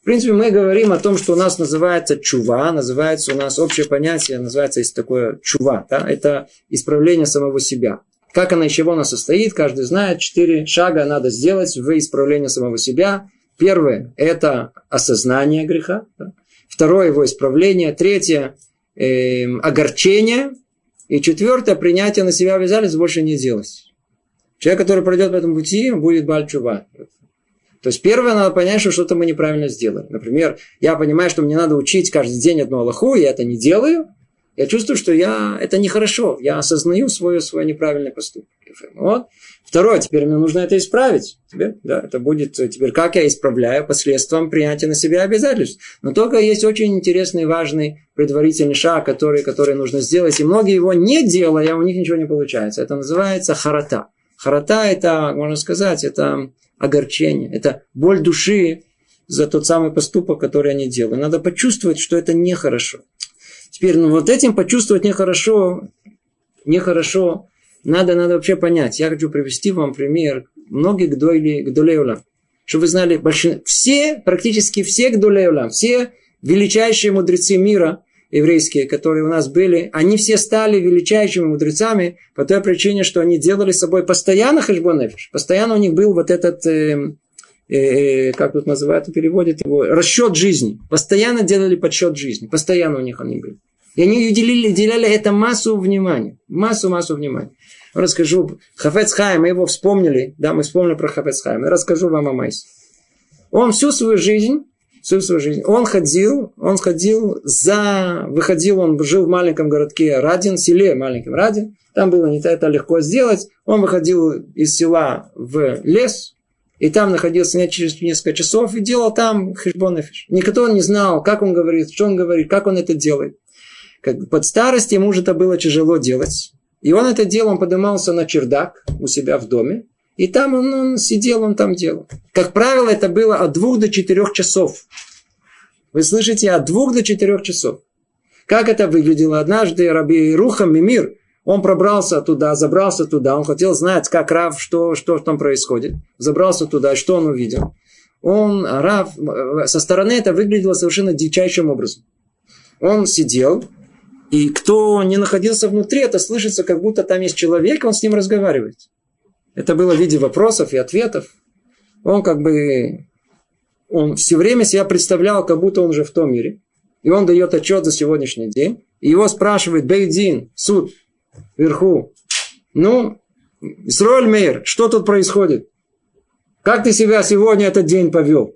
В принципе, мы говорим о том, что у нас называется чува, называется у нас общее понятие, называется есть такое чува. Да? Это исправление самого себя. Как она, из чего она состоит, каждый знает. Четыре шага надо сделать в исправлении самого себя. Первое – это осознание греха. Второе – его исправление. Третье э, – огорчение. И четвертое – принятие на себя обязательств больше не делать. Человек, который пройдет по этому пути, будет бальчува. То есть первое надо понять, что что-то мы неправильно сделали. Например, я понимаю, что мне надо учить каждый день одну Аллаху, я это не делаю, я чувствую, что я, это нехорошо. Я осознаю свой, свой неправильный поступок. Вот. Второе, теперь мне нужно это исправить. Теперь, да, это будет теперь, как я исправляю последствием принятия на себя обязательств. Но только есть очень интересный, важный предварительный шаг, который, который нужно сделать. И многие его не делая, у них ничего не получается. Это называется харата. Харата это, можно сказать, это огорчение. Это боль души за тот самый поступок, который они делают. Надо почувствовать, что это нехорошо. Теперь, ну вот этим почувствовать нехорошо, нехорошо, надо, надо вообще понять. Я хочу привести вам пример многих гдолей, гдолей Чтобы вы знали, большин... все, практически все гдолей все величайшие мудрецы мира, еврейские, которые у нас были, они все стали величайшими мудрецами по той причине, что они делали с собой постоянно хешбонефиш. Постоянно у них был вот этот, э, э, э, как тут называют, переводят его, расчет жизни. Постоянно делали подсчет жизни. Постоянно у них они были. И они уделили, уделяли это массу внимания. Массу-массу внимания. Расскажу. Хафец Хайм, мы его вспомнили. Да, мы вспомнили про Хафец Хайм. Я расскажу вам о Майсе. Он всю свою жизнь всю свою жизнь. Он ходил, он ходил за, выходил, он жил в маленьком городке Радин, селе маленьком Радин. Там было не это легко сделать. Он выходил из села в лес, и там находился не через несколько часов и делал там хешбонафиш. Никто не знал, как он говорит, что он говорит, как он это делает. Как, под старость ему уже это было тяжело делать. И он это делал, он поднимался на чердак у себя в доме. И там он, он сидел, он там делал. Как правило, это было от двух до четырех часов. Вы слышите, от двух до четырех часов. Как это выглядело? Однажды Раби Рухам Мимир, он пробрался туда, забрался туда, он хотел знать, как Рав, что, что там происходит. Забрался туда, что он увидел. Он, Рав, со стороны это выглядело совершенно дичайшим образом. Он сидел, и кто не находился внутри, это слышится, как будто там есть человек, он с ним разговаривает. Это было в виде вопросов и ответов. Он как бы, он все время себя представлял, как будто он уже в том мире. И он дает отчет за сегодняшний день. И его спрашивает Бейдин, суд, вверху. Ну, Исроэль Мейер, что тут происходит? Как ты себя сегодня этот день повел?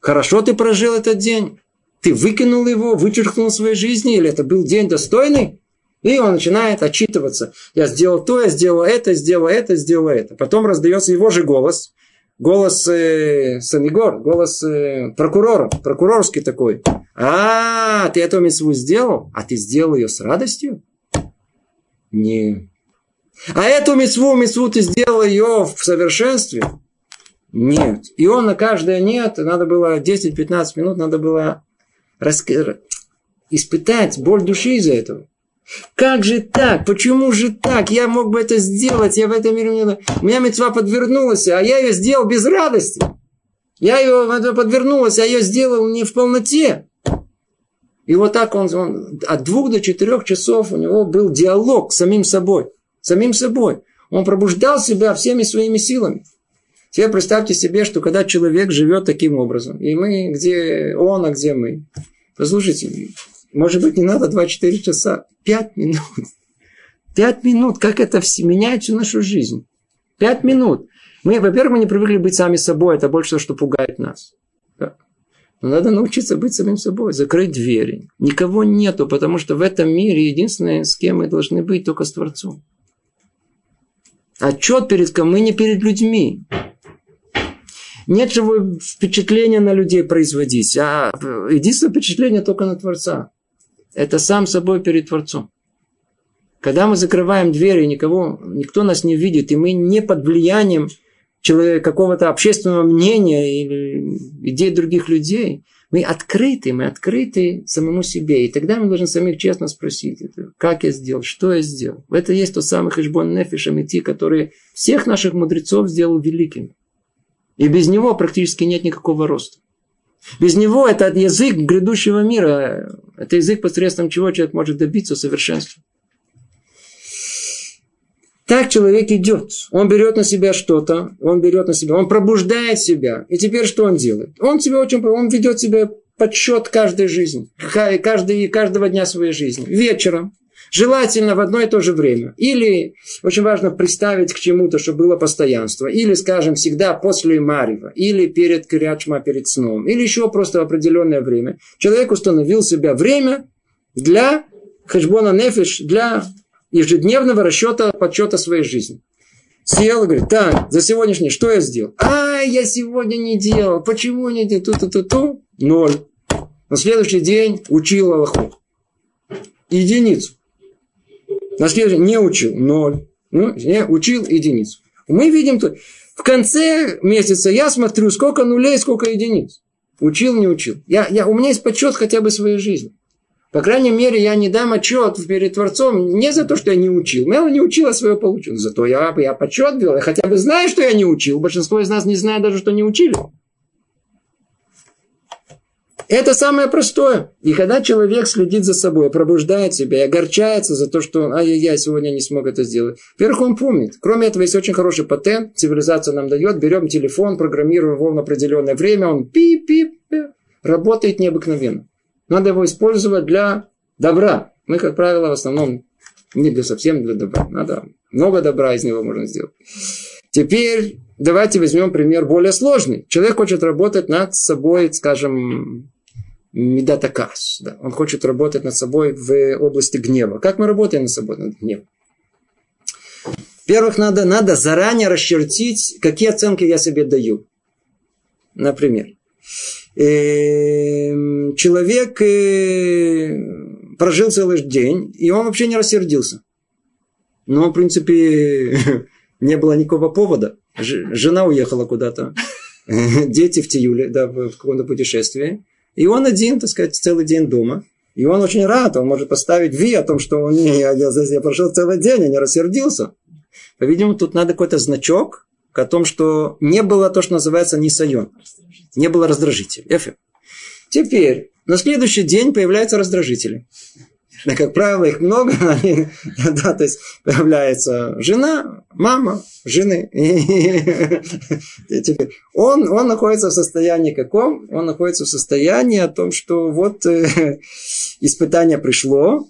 Хорошо ты прожил этот день? Ты выкинул его, вычеркнул своей жизни? Или это был день достойный? И он начинает отчитываться. Я сделал то, я сделал это, сделал это, сделал это. Потом раздается его же голос. Голос э, Санигор, голос э, прокурора, прокурорский такой. А, ты эту митцву сделал? А ты сделал ее с радостью? Не. А эту митцву, митцву ты сделал ее в совершенстве? Нет. И он на каждое нет, надо было 10-15 минут, надо было раск... испытать боль души из-за этого. Как же так? Почему же так? Я мог бы это сделать, я в этом мире... не У меня мецва подвернулась, а я ее сделал без радости. Я ее подвернулась, а я ее сделал не в полноте. И вот так он, он от двух до четырех часов у него был диалог с самим собой. Самим собой. Он пробуждал себя всеми своими силами. Теперь представьте себе, что когда человек живет таким образом, и мы, где он, а где мы. Послушайте, может быть, не надо 2-4 часа. 5 минут. 5 минут. Как это все меняет всю нашу жизнь. 5 минут. Мы, во-первых, мы не привыкли быть сами собой. Это больше то, что пугает нас. Но надо научиться быть самим собой. Закрыть двери. Никого нету, потому что в этом мире единственное, с кем мы должны быть, только с Творцом. Отчет перед кем? Мы не перед людьми. Же впечатления на людей производить, а единственное впечатление только на Творца это сам собой перед Творцом. Когда мы закрываем двери, никого, никто нас не видит, и мы не под влиянием какого-то общественного мнения или идей других людей, мы открыты, мы открыты самому себе. И тогда мы должны самих честно спросить, как я сделал, что я сделал. Это есть тот самый хешбон нефиш амити, который всех наших мудрецов сделал великим. И без него практически нет никакого роста. Без него это язык грядущего мира. Это язык, посредством чего человек может добиться совершенства. Так человек идет. Он берет на себя что-то, он берет на себя, он пробуждает себя. И теперь что он делает? Он себя очень, он ведет себя подсчет каждой жизни, каждый, каждого дня своей жизни. Вечером Желательно в одно и то же время. Или очень важно представить к чему-то, чтобы было постоянство. Или, скажем, всегда после Марива. Или перед Кирячма, перед сном. Или еще просто в определенное время. Человек установил себе время для хешбона нефиш, для ежедневного расчета, подсчета своей жизни. Сел и говорит, так, за сегодняшний что я сделал? А, я сегодня не делал. Почему не делал? Ту-ту-ту-ту. Ноль. На следующий день учил Аллаху. Единицу. На следующий не учил ноль. Ну, не учил единицу. Мы видим тут, в конце месяца я смотрю, сколько нулей, сколько единиц. Учил, не учил. Я, я, у меня есть подсчет хотя бы своей жизни. По крайней мере, я не дам отчет перед Творцом не за то, что я не учил. Я не учил, а свое получил. Зато я, я подсчет вел. Я хотя бы знаю, что я не учил. Большинство из нас не знает даже, что не учили. Это самое простое. И когда человек следит за собой, пробуждает себя и огорчается за то, что ай-яй-яй, сегодня не смог это сделать. Во-первых, он помнит. Кроме этого, есть очень хороший патент, цивилизация нам дает. Берем телефон, программируем его в определенное время, он пип-пип, работает необыкновенно. Надо его использовать для добра. Мы, как правило, в основном не для совсем для добра. Надо много добра из него можно сделать. Теперь давайте возьмем пример более сложный. Человек хочет работать над собой, скажем, медатакас. Да. Он хочет работать над собой в области гнева. Как мы работаем над собой над гневом? Во-первых, надо, надо заранее расчертить, какие оценки я себе даю. Например, эм, человек э, прожил целый день, и он вообще не рассердился. Но, в принципе, [LAUGHS] не было никакого повода. Жена уехала куда-то, [LAUGHS] дети в Тиюле, да, в каком-то путешествии. И он один, так сказать, целый день дома. И он очень рад, он может поставить Ви о том, что он я, я, я прошел целый день, я не рассердился. По-видимому, тут надо какой-то значок о том, что не было то, что называется нисайон. Не было раздражителя. Эфир. Теперь, на следующий день появляются раздражители. Но, как правило, их много. [LAUGHS] Они, да, то есть появляется жена, мама, жены. [LAUGHS] И теперь он, он находится в состоянии каком? Он находится в состоянии о том, что вот э, [LAUGHS] испытание пришло,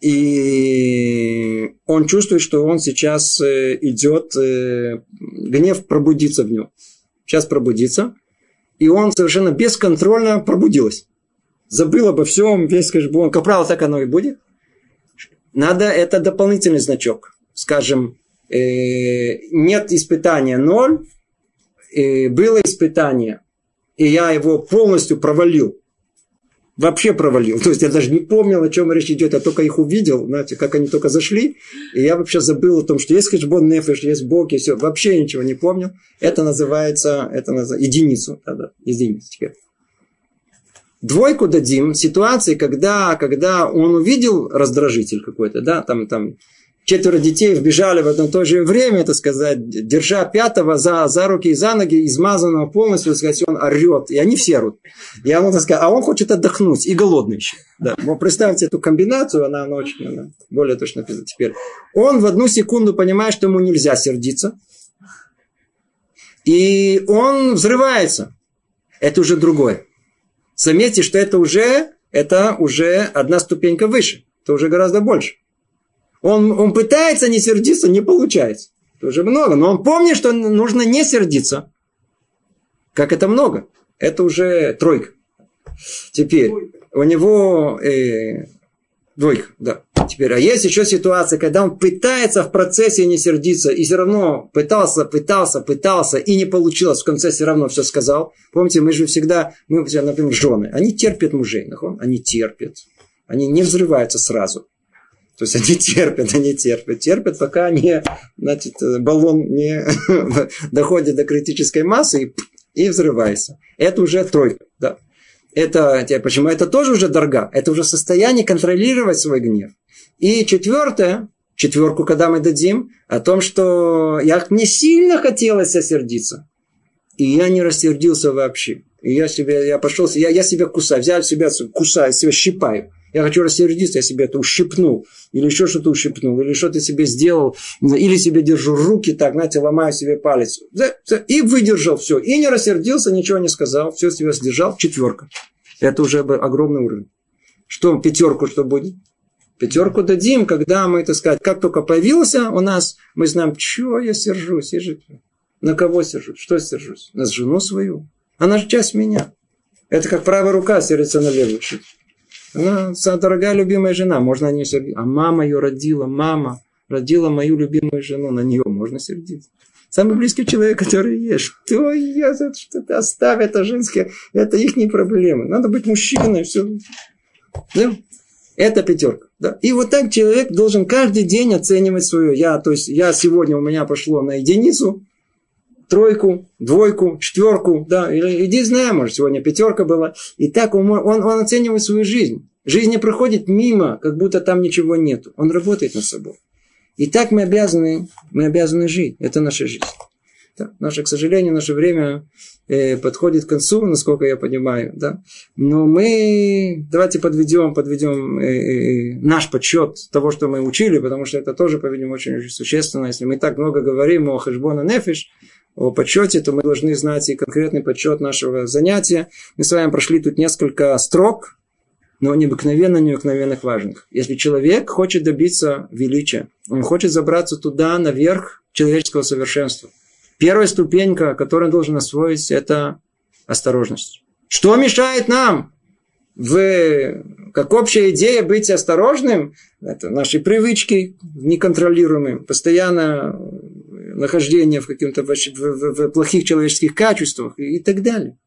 и он чувствует, что он сейчас э, идет, э, гнев пробудится в нем. Сейчас пробудится. И он совершенно бесконтрольно пробудилась забыл обо всем, весь кэшбон. Как правило, так оно и будет. Надо, это дополнительный значок. Скажем, э, нет испытания ноль, э, было испытание, и я его полностью провалил. Вообще провалил. [LAUGHS] То есть я даже не помнил, о чем речь идет, я только их увидел, знаете, как они только зашли, и я вообще забыл о том, что есть хэшбон нефеш, есть Бог, и все. Вообще ничего не помнил. Это называется, это называется единицу. Да, да, единицу. Двойку дадим ситуации, когда, когда он увидел раздражитель какой-то, да, там, там четверо детей вбежали в одно и то же время, это сказать, держа пятого за, за руки и за ноги, измазанного полностью, так сказать, он орет, и они все орут. Я ему сказать, а он хочет отдохнуть, и голодный еще. Да. Вот представьте эту комбинацию, она, она очень она более точно написана теперь. Он в одну секунду понимает, что ему нельзя сердиться, и он взрывается. Это уже другое. Заметьте, что это уже, это уже одна ступенька выше. Это уже гораздо больше. Он, он пытается не сердиться, не получается. Это уже много. Но он помнит, что нужно не сердиться. Как это много. Это уже тройка. Теперь у него э, двойка, да. Теперь, а есть еще ситуация, когда он пытается в процессе не сердиться, и все равно пытался, пытался, пытался, и не получилось, в конце все равно все сказал. Помните, мы же всегда, мы, например, жены, они терпят мужей, они терпят, они не взрываются сразу. То есть они терпят, они терпят, терпят, пока не, значит, баллон не [LAUGHS] доходит до критической массы и, и взрывается. Это уже тройка, да. Это, почему это тоже уже дорога? Это уже состояние контролировать свой гнев. И четвертое, четверку, когда мы дадим, о том, что я, мне сильно хотелось осердиться. И я не рассердился вообще. И я себе, я пошел, я, я себя кусаю, взял себя, кусаю, себя щипаю. Я хочу рассердиться, я себе это ущипнул. Или еще что-то ущипнул. Или что-то себе сделал. Или себе держу руки так, знаете, ломаю себе палец. И выдержал все. И не рассердился, ничего не сказал. Все себя сдержал. Четверка. Это уже огромный уровень. Что пятерку что будет? Пятерку дадим, когда мы, так сказать, как только появился у нас, мы знаем, чего я сержусь. Я же... На кого сержусь? Что сержусь? На жену свою. Она же часть меня. Это как правая рука сердится на левую. Она дорогая любимая жена, можно нее сердиться. А мама ее родила, мама родила мою любимую жену, на нее можно сердиться. Самый близкий человек, который есть. Что я, что ты оставь это женское, это их не проблема. Надо быть мужчиной, все. Да? Это пятерка. Да? И вот так человек должен каждый день оценивать свое. Я, то есть, я сегодня у меня пошло на единицу, тройку, двойку, четверку, да, или иди знаем, может, сегодня пятерка была. И так он, он, он оценивает свою жизнь. Жизнь не проходит мимо, как будто там ничего нету. Он работает над собой. И так мы обязаны, мы обязаны жить. Это наша жизнь. Да? Наше, к сожалению, наше время э, подходит к концу, насколько я понимаю. Да? Но мы давайте подведем, подведем э, э, наш подсчет того, что мы учили, потому что это тоже, по-видимому, очень, очень существенно. Если мы так много говорим о хэшбона нефиш, о подсчете, то мы должны знать и конкретный подсчет нашего занятия. Мы с вами прошли тут несколько строк, но необыкновенно необыкновенных важных. Если человек хочет добиться величия, он хочет забраться туда, наверх человеческого совершенства. Первая ступенька, которую он должен освоить, это осторожность. Что мешает нам в, как общая идея быть осторожным, это наши привычки неконтролируемые, постоянно нахождение в каких-то в, в, в плохих человеческих качествах и, и так далее.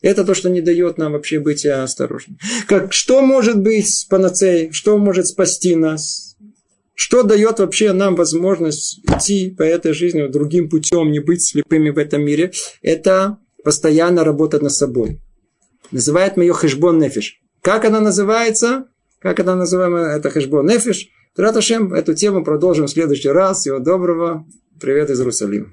Это то, что не дает нам вообще быть осторожным. Как, что может быть панацеей? Что может спасти нас? Что дает вообще нам возможность идти по этой жизни другим путем, не быть слепыми в этом мире? Это постоянно работать над собой. Называет мы ее хэшбон нефиш. Как она называется? Как она называема? Это хэшбон нефиш. Траташем, эту тему продолжим в следующий раз. Всего доброго. Привет из Иерусалима.